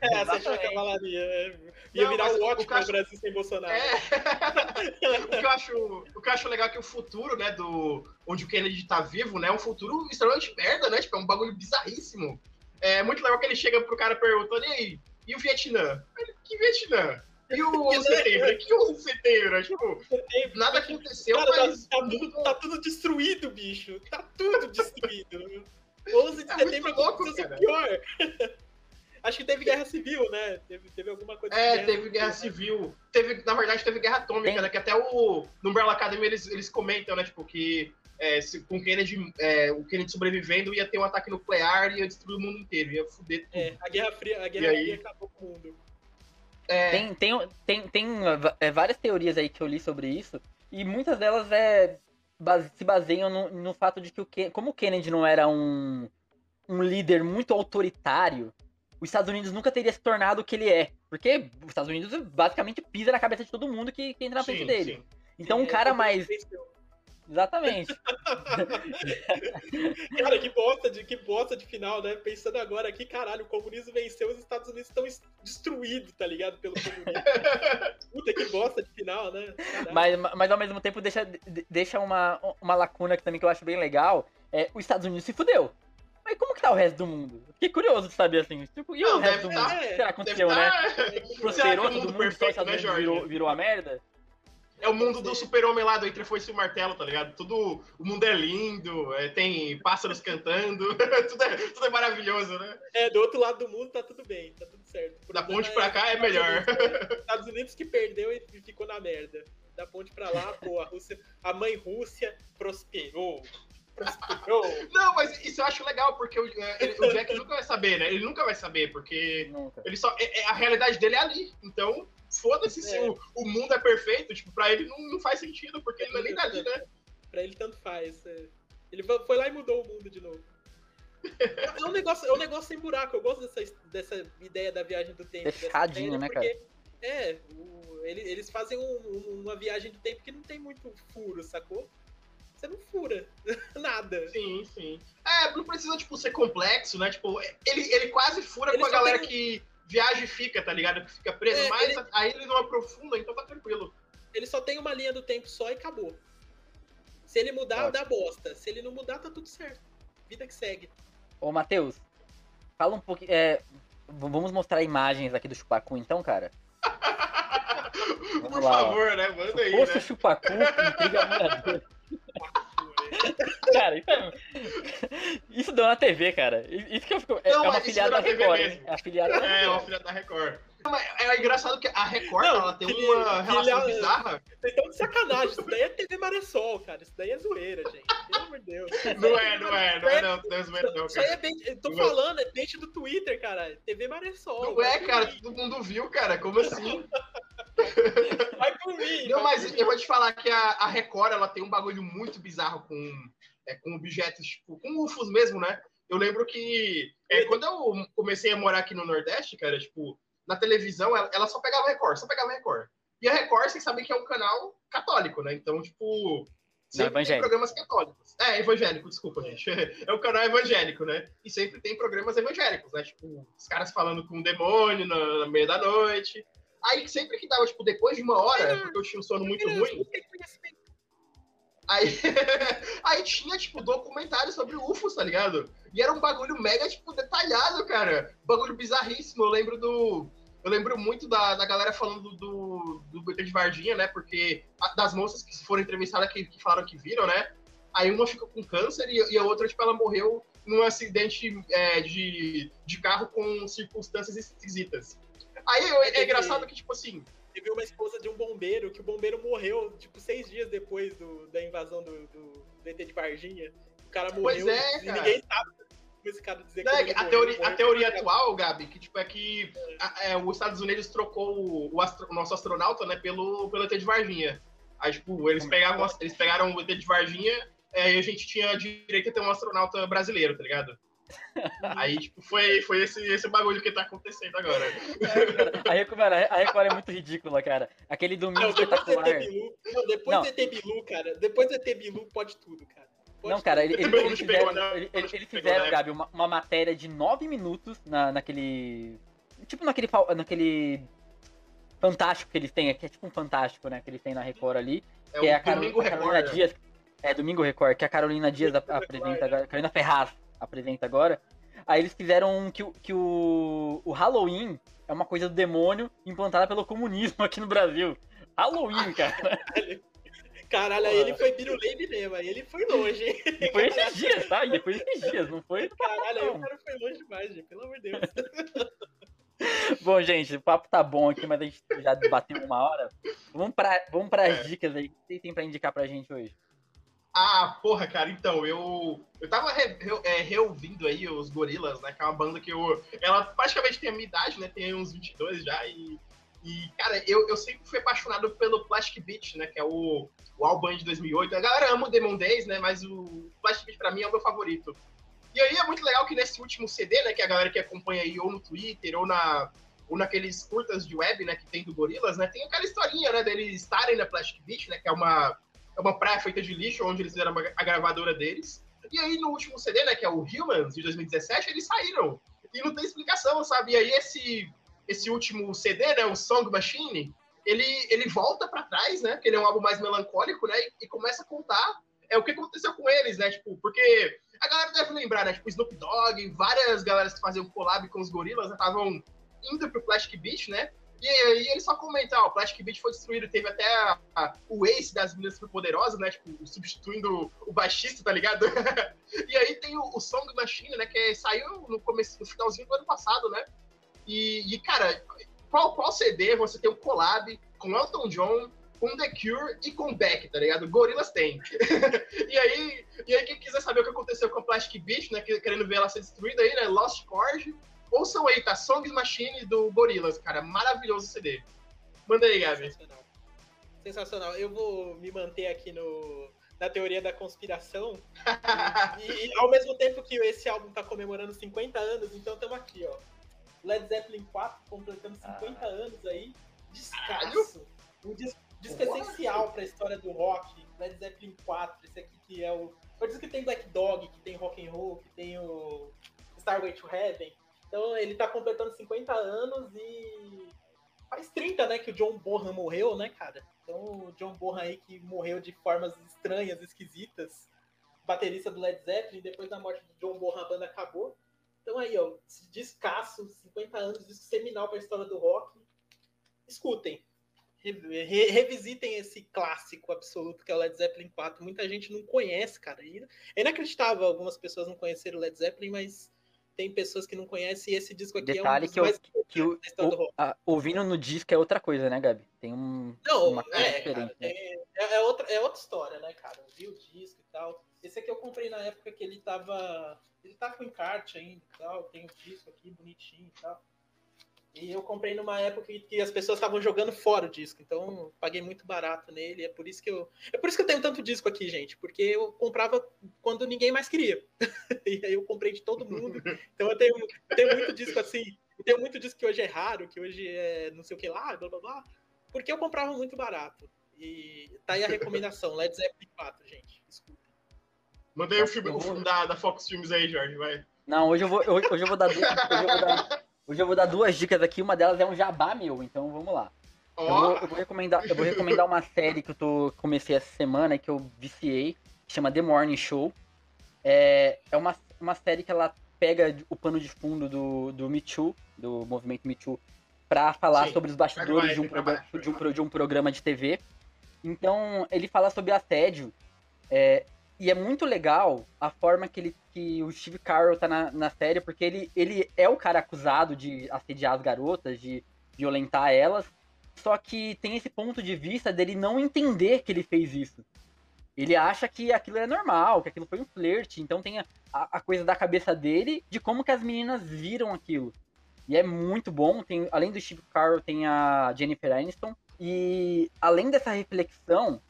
É, a sétima cavalaria. É. Ia não, virar o ótimo acho... Brasil sem Bolsonaro. É. o, que eu acho, o que eu acho legal é que o futuro, né, do onde o Kennedy tá vivo, né, é um futuro extremamente merda, né? Tipo, é um bagulho bizarríssimo. É muito legal que ele chega pro cara perguntando, e aí, e o Vietnã? Ele, que Vietnã? E o 11 de setembro? Que é o 11 de setembro? Tipo, nada aconteceu, cara, mas... Tá, tá, tudo, tá tudo destruído, bicho. Tá tudo destruído. 11 de é setembro aconteceu o pior. Acho que teve guerra civil, né? Teve, teve alguma coisa. É, guerra teve guerra civil. Teve, na verdade, teve guerra atômica, né? Que até o. No Umbrella Academy eles, eles comentam, né? Tipo, que é, se, com Kennedy, é, o Kennedy sobrevivendo ia ter um ataque nuclear e ia destruir o mundo inteiro, ia fuder tudo. É, a Guerra Fria, a Guerra Fria acabou com o mundo. É... Tem, tem, tem, tem é, várias teorias aí que eu li sobre isso, e muitas delas é, base, se baseiam no, no fato de que, o Ken, como o Kennedy não era um, um líder muito autoritário, os Estados Unidos nunca teria se tornado o que ele é. Porque os Estados Unidos basicamente pisa na cabeça de todo mundo que, que entra na frente dele. Sim. Então, um cara mais. Exatamente. cara, que bosta, de, que bosta de final, né? Pensando agora aqui, caralho, o comunismo venceu, os Estados Unidos estão destruídos, tá ligado? Pelo comunismo. Puta, que bosta de final, né? Mas, mas ao mesmo tempo deixa, deixa uma, uma lacuna aqui também que eu acho bem legal. É, os Estados Unidos se fudeu. Mas como que tá o resto do mundo? Fiquei curioso de saber assim. Tipo, e o resto do mundo? O que será que aconteceu, né? Tá... Prosperou todo mundo, perfeito, só né, virou, virou a merda? É o mundo do super-homem lá do Entre Foice e o Martelo, tá ligado? Tudo, o mundo é lindo, é, tem pássaros cantando, tudo, é, tudo é maravilhoso, né? É, do outro lado do mundo tá tudo bem, tá tudo certo. Da ponte pra cá é melhor. Estados Unidos que perdeu e ficou na merda. Da ponte pra lá, pô, a Rússia, a mãe Rússia prosperou. Não, mas isso eu acho legal, porque o, é, ele, o Jack nunca vai saber, né? Ele nunca vai saber, porque nunca. ele só. É, é, a realidade dele é ali. Então, foda-se se o, o, mundo é perfeito. Tipo, pra ele não, não faz sentido, porque ele não é nem dali, né? Pra ele tanto faz. É. Ele foi lá e mudou o mundo de novo. É um negócio, é um negócio sem buraco. Eu gosto dessa, dessa ideia da viagem do tempo. Fechadinho, né, cara? É, o, ele, eles fazem um, uma viagem do tempo que não tem muito furo, sacou? Você não fura nada. Sim, sim. É, não precisa, tipo, ser complexo, né? Tipo, ele, ele quase fura ele com a galera tem... que viaja e fica, tá ligado? Que fica preso, é, mas ele... aí ele não aprofunda, então tá tranquilo. Ele só tem uma linha do tempo só e acabou. Se ele mudar, Ótimo. dá bosta. Se ele não mudar, tá tudo certo. Vida que segue. Ô, Matheus, fala um pouquinho. É, vamos mostrar imagens aqui do Chupacu, então, cara? Por lá, favor, ó. né? Manda aí. Fosse né? Chupacu, intriga minha Cara, isso, é... isso deu na TV, cara. Isso que eu fico. É, não, é uma filiada da Record, hein? É, afiliada é, é uma filiada da Record. É engraçado que a Record não, ela tem uma relação filha, bizarra. Vocês estão de sacanagem. Isso daí é TV Maressol, cara. Isso daí é zoeira, gente. Pelo amor de Deus. Não é, não é, não é, não. Não é zoeira, não, Isso aí é bait. Eu tô não falando, é bait do Twitter, cara. TV Maressol. Não é, cara. Todo mundo viu, cara. Como assim? Vai por mim. Não, mas eu vou te falar que a, a Record ela tem um bagulho muito bizarro com, é, com objetos, tipo, com UFOs mesmo, né? Eu lembro que é, quando eu comecei a morar aqui no Nordeste, cara, tipo, na televisão, ela, ela só pegava Record, só pegava Record. E a Record, vocês sabem que é um canal católico, né? Então, tipo, sempre tem programas católicos. É, evangélico, desculpa, gente. É um canal evangélico, né? E sempre tem programas evangélicos, né? Tipo, os caras falando com o demônio na, na meia da noite. Aí, sempre que dava, tipo, depois de uma hora, porque eu tinha um sono muito ruim... Aí, aí tinha, tipo, documentário sobre UFOs, tá ligado? E era um bagulho mega, tipo, detalhado, cara. Bagulho bizarríssimo. Eu lembro do. Eu lembro muito da, da galera falando do, do, do de Vardinha, né? Porque a, das moças que foram entrevistadas que, que falaram que viram, né? Aí uma ficou com câncer e, e a outra, tipo, ela morreu num acidente é, de, de carro com circunstâncias esquisitas. Aí é, é engraçado que, tipo assim, teve uma esposa de um bombeiro, que o bombeiro morreu, tipo, seis dias depois do, da invasão do, do, do ET de Varginha. O cara morreu é, e ninguém sabe esse cara dizer Não, que é a, teoria, morreu, a teoria atual, Gabi, que tipo, é que é. A, os Estados Unidos trocou o, o, astro, o, nosso astronauta, né, pelo, pelo ET de Varginha. Aí, tipo, eles pegaram, eles pegaram o ET de Varginha é, e a gente tinha direito a ter um astronauta brasileiro, tá ligado? Aí, tipo, foi, foi esse, esse bagulho que tá acontecendo agora. É, a, Record, a Record é muito ridícula, cara. Aquele domingo não, espetacular. Não, depois do ET Bilu, cara. Depois do ET Bilu, pode tudo, cara. Não, cara, eles, ele, ele fizeram, ele, ele, ele fizeram né? Gabi, uma, uma, matéria de nove minutos na, naquele. Tipo naquele, naquele fantástico que eles têm, que é tipo um fantástico, né? Que eles têm na Record ali. É que é a, Carol, a Carolina Dias. É, Domingo Record, que a Carolina Dias apresenta agora. Carolina Ferraz apresenta agora. Aí eles fizeram que, que o, o Halloween é uma coisa do demônio implantada pelo comunismo aqui no Brasil. Halloween, cara. Caralho, aí ele foi Biruleibe mesmo, aí ele foi longe. E foi esses dias, tá? E depois esses dias, não foi? Caralho, aí o cara foi longe demais, gente, pelo amor de Deus. Bom, gente, o papo tá bom aqui, mas a gente já bateu uma hora. Vamos para vamos as é. dicas aí. O que você tem pra indicar pra gente hoje? Ah, porra, cara, então, eu. Eu tava re, re, é, reouvindo aí os Gorilas, né? Que é uma banda que eu. Ela praticamente tem a minha idade, né? Tem uns 22 já. E, e cara, eu, eu sempre fui apaixonado pelo Plastic Beach, né? Que é o, o álbum de 2008. A galera ama o Demon Days, né? Mas o Plastic Beach pra mim é o meu favorito. E aí é muito legal que nesse último CD, né? Que a galera que acompanha aí ou no Twitter ou na. Ou naqueles curtas de web, né, que tem do Gorilas, né? Tem aquela historinha, né, deles estarem na Plastic Beach, né, que é uma, é uma praia feita de lixo, onde eles fizeram a gravadora deles. E aí, no último CD, né, que é o Humans, de 2017, eles saíram. E não tem explicação, sabe? E aí, esse, esse último CD, né, o Song Machine, ele, ele volta para trás, né? Que ele é um álbum mais melancólico, né? E, começa a contar é, o que aconteceu com eles, né? Tipo, porque a galera deve lembrar, né? Tipo, Snoop Dogg, várias galeras que faziam collab com os gorilas estavam né, indo pro Plastic Beach, né? E aí ele só comenta, ó, o Plastic Beach foi destruído, teve até a, a, o ace das meninas poderosas, né? Tipo, substituindo o baixista, tá ligado? e aí tem o, o Song Machine, né? Que saiu no começo, no finalzinho do ano passado, né? E, e, cara, qual, qual CD você tem um collab com Elton John, com The Cure e com Beck, tá ligado? Gorilas tem. e aí, e aí quem quiser saber o que aconteceu com o Plastic Beach, né? Querendo ver ela ser destruída aí, né? Lost Chord Ouçam aí, tá? Songs Machine do Gorillaz, cara. Maravilhoso CD. Manda aí, Gabi. Sensacional. Sensacional. Eu vou me manter aqui no, na teoria da conspiração. e, e, ao mesmo tempo que esse álbum tá comemorando 50 anos, então estamos aqui, ó. Led Zeppelin 4 completando 50 ah. anos aí. Descasso. Um disco, disco essencial pra história do rock Led Zeppelin 4, esse aqui que é o. Eu disse que tem Black Dog, que tem Rock and Roll, que tem o Starway to Heaven. Então ele tá completando 50 anos e faz 30, né, que o John Bonham morreu, né, cara? Então o John Bonham aí que morreu de formas estranhas, esquisitas, baterista do Led Zeppelin, depois da morte do John Bonham a banda acabou. Então aí, ó, descasso, 50 anos, disco seminal para a história do rock. Escutem. Re revisitem esse clássico absoluto que é o Led Zeppelin 4. Muita gente não conhece, cara. É inacreditável algumas pessoas não conhecerem o Led Zeppelin, mas tem pessoas que não conhecem e esse disco aqui Detalhe é um que, eu, que o, o, a, ouvindo no disco é outra coisa, né, Gabi? Tem um, não, uma coisa é, diferente. Cara, né? é, é, outra, é outra história, né, cara? Eu vi o disco e tal. Esse aqui eu comprei na época que ele tava. Ele tá com encarte ainda e tal. Tem o disco aqui bonitinho e tal. E eu comprei numa época que as pessoas estavam jogando fora o disco, então paguei muito barato nele. É por isso que eu, é por isso que eu tenho tanto disco aqui, gente, porque eu comprava quando ninguém mais queria. e aí eu comprei de todo mundo. Então eu tenho, tenho muito disco assim. Tenho muito disco que hoje é raro, que hoje é não sei o que lá, blá blá blá, porque eu comprava muito barato. E tá aí a recomendação, Led Zeppelin 4, gente. Escuta. Manda aí o filme, o filme da, da Fox Filmes aí, Jorge, vai. Não, hoje eu vou, hoje, hoje eu vou dar, hoje eu vou dar Hoje eu vou dar duas dicas aqui, uma delas é um jabá meu, então vamos lá. Oh. Eu, vou, eu, vou, recomendar, eu vou recomendar uma série que eu tô, comecei essa semana, que eu viciei, que chama The Morning Show. É, é uma, uma série que ela pega o pano de fundo do, do Me Too, do movimento Me Too, pra falar Sim. sobre os bastidores de, um programa, de, um, de um programa de TV. Então, ele fala sobre assédio, é, e é muito legal a forma que, ele, que o Steve Carell tá na, na série, porque ele, ele é o cara acusado de assediar as garotas, de violentar elas, só que tem esse ponto de vista dele não entender que ele fez isso. Ele acha que aquilo é normal, que aquilo foi um flerte, então tem a, a coisa da cabeça dele de como que as meninas viram aquilo. E é muito bom, tem, além do Steve Carell tem a Jennifer Aniston, e além dessa reflexão,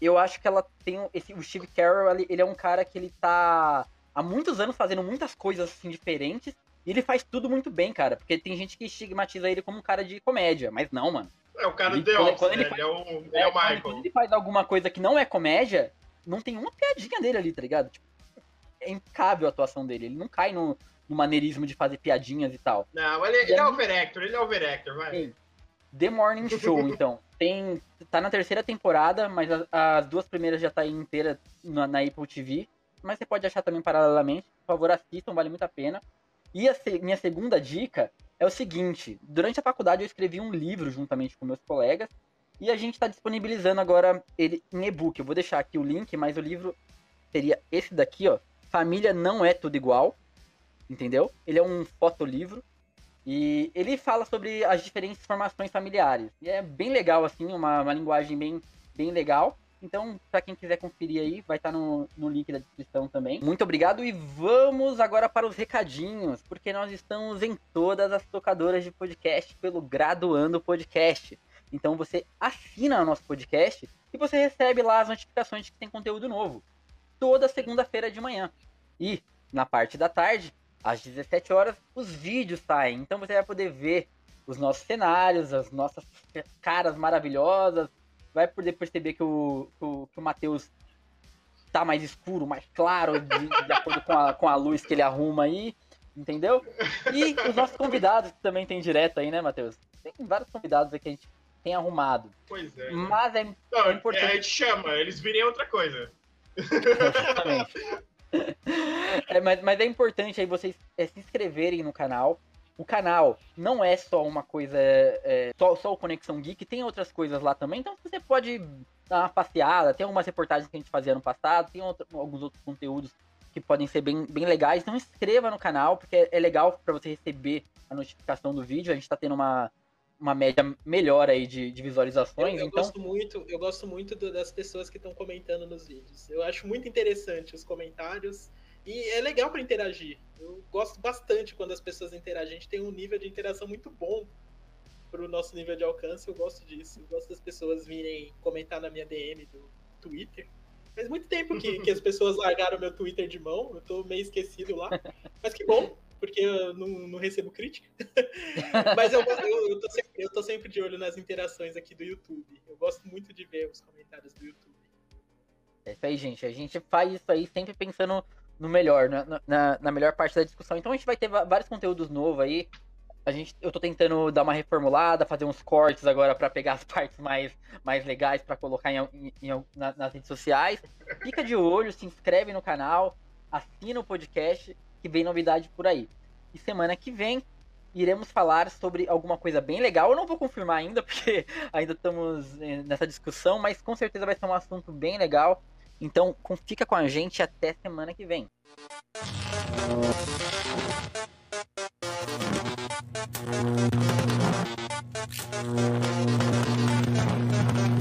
eu acho que ela tem esse o Steve Carell, ele, é um cara que ele tá há muitos anos fazendo muitas coisas assim diferentes e ele faz tudo muito bem, cara, porque tem gente que estigmatiza ele como um cara de comédia, mas não, mano. É o cara ele, do Office, ele, né? faz, ele, é o, ele é, é o Michael. Quando ele faz alguma coisa que não é comédia, não tem uma piadinha dele ali, tá ligado? Tipo, é impecável a atuação dele, ele não cai no, no maneirismo de fazer piadinhas e tal. Não, ele, ele é, é overactor, ele é overactor, vai. Sim. The Morning Show, então. Tem, tá na terceira temporada, mas as, as duas primeiras já tá aí inteira na, na, Apple TV. Mas você pode achar também paralelamente. Por favor, assistam, vale muito a pena. E a se, minha segunda dica é o seguinte: durante a faculdade eu escrevi um livro juntamente com meus colegas. E a gente está disponibilizando agora ele em e-book. Eu vou deixar aqui o link, mas o livro seria esse daqui, ó. Família não é tudo igual. Entendeu? Ele é um fotolivro. E ele fala sobre as diferentes formações familiares. E é bem legal, assim, uma, uma linguagem bem, bem legal. Então, para quem quiser conferir aí, vai estar tá no, no link da descrição também. Muito obrigado e vamos agora para os recadinhos, porque nós estamos em todas as tocadoras de podcast pelo Graduando Podcast. Então você assina o nosso podcast e você recebe lá as notificações de que tem conteúdo novo. Toda segunda-feira de manhã. E na parte da tarde, às 17 horas, os vídeos saem. Então você vai poder ver os nossos cenários, as nossas caras maravilhosas. Vai poder perceber que o, que o, que o Matheus tá mais escuro, mais claro, de, de acordo com a, com a luz que ele arruma aí. Entendeu? E os nossos convidados, que também tem direto aí, né, Matheus? Tem vários convidados aí que a gente tem arrumado. Pois é. Mas é, Não, é importante. É, a gente chama, eles virem outra coisa. Exatamente. é, mas, mas é importante aí vocês é, se inscreverem no canal. O canal não é só uma coisa, é, só, só o Conexão Geek, tem outras coisas lá também, então você pode dar uma passeada, tem algumas reportagens que a gente fazia no passado, tem outro, alguns outros conteúdos que podem ser bem, bem legais, então inscreva no canal, porque é, legal para você receber a notificação do vídeo, a gente está tendo uma, uma média melhor aí de, de visualizações. Eu, eu então... gosto muito, eu gosto muito do, das pessoas que estão comentando nos vídeos. Eu acho muito interessante os comentários e é legal para interagir. Eu gosto bastante quando as pessoas interagem. A gente tem um nível de interação muito bom para o nosso nível de alcance. Eu gosto disso. Eu gosto das pessoas virem comentar na minha DM do Twitter. Faz muito tempo que, que as pessoas largaram meu Twitter de mão. Eu tô meio esquecido lá. Mas que bom porque eu não, não recebo crítica. Mas eu, eu, eu, tô sempre, eu tô sempre de olho nas interações aqui do YouTube. Eu gosto muito de ver os comentários do YouTube. É isso aí, gente. A gente faz isso aí sempre pensando no melhor, na, na, na melhor parte da discussão. Então a gente vai ter vários conteúdos novos aí. A gente, eu tô tentando dar uma reformulada, fazer uns cortes agora para pegar as partes mais, mais legais para colocar em, em, em na, nas redes sociais. Fica de olho, se inscreve no canal, assina o podcast, que vem novidade por aí. E semana que vem iremos falar sobre alguma coisa bem legal. Eu não vou confirmar ainda, porque ainda estamos eh, nessa discussão, mas com certeza vai ser um assunto bem legal. Então, fica com a gente até semana que vem. You.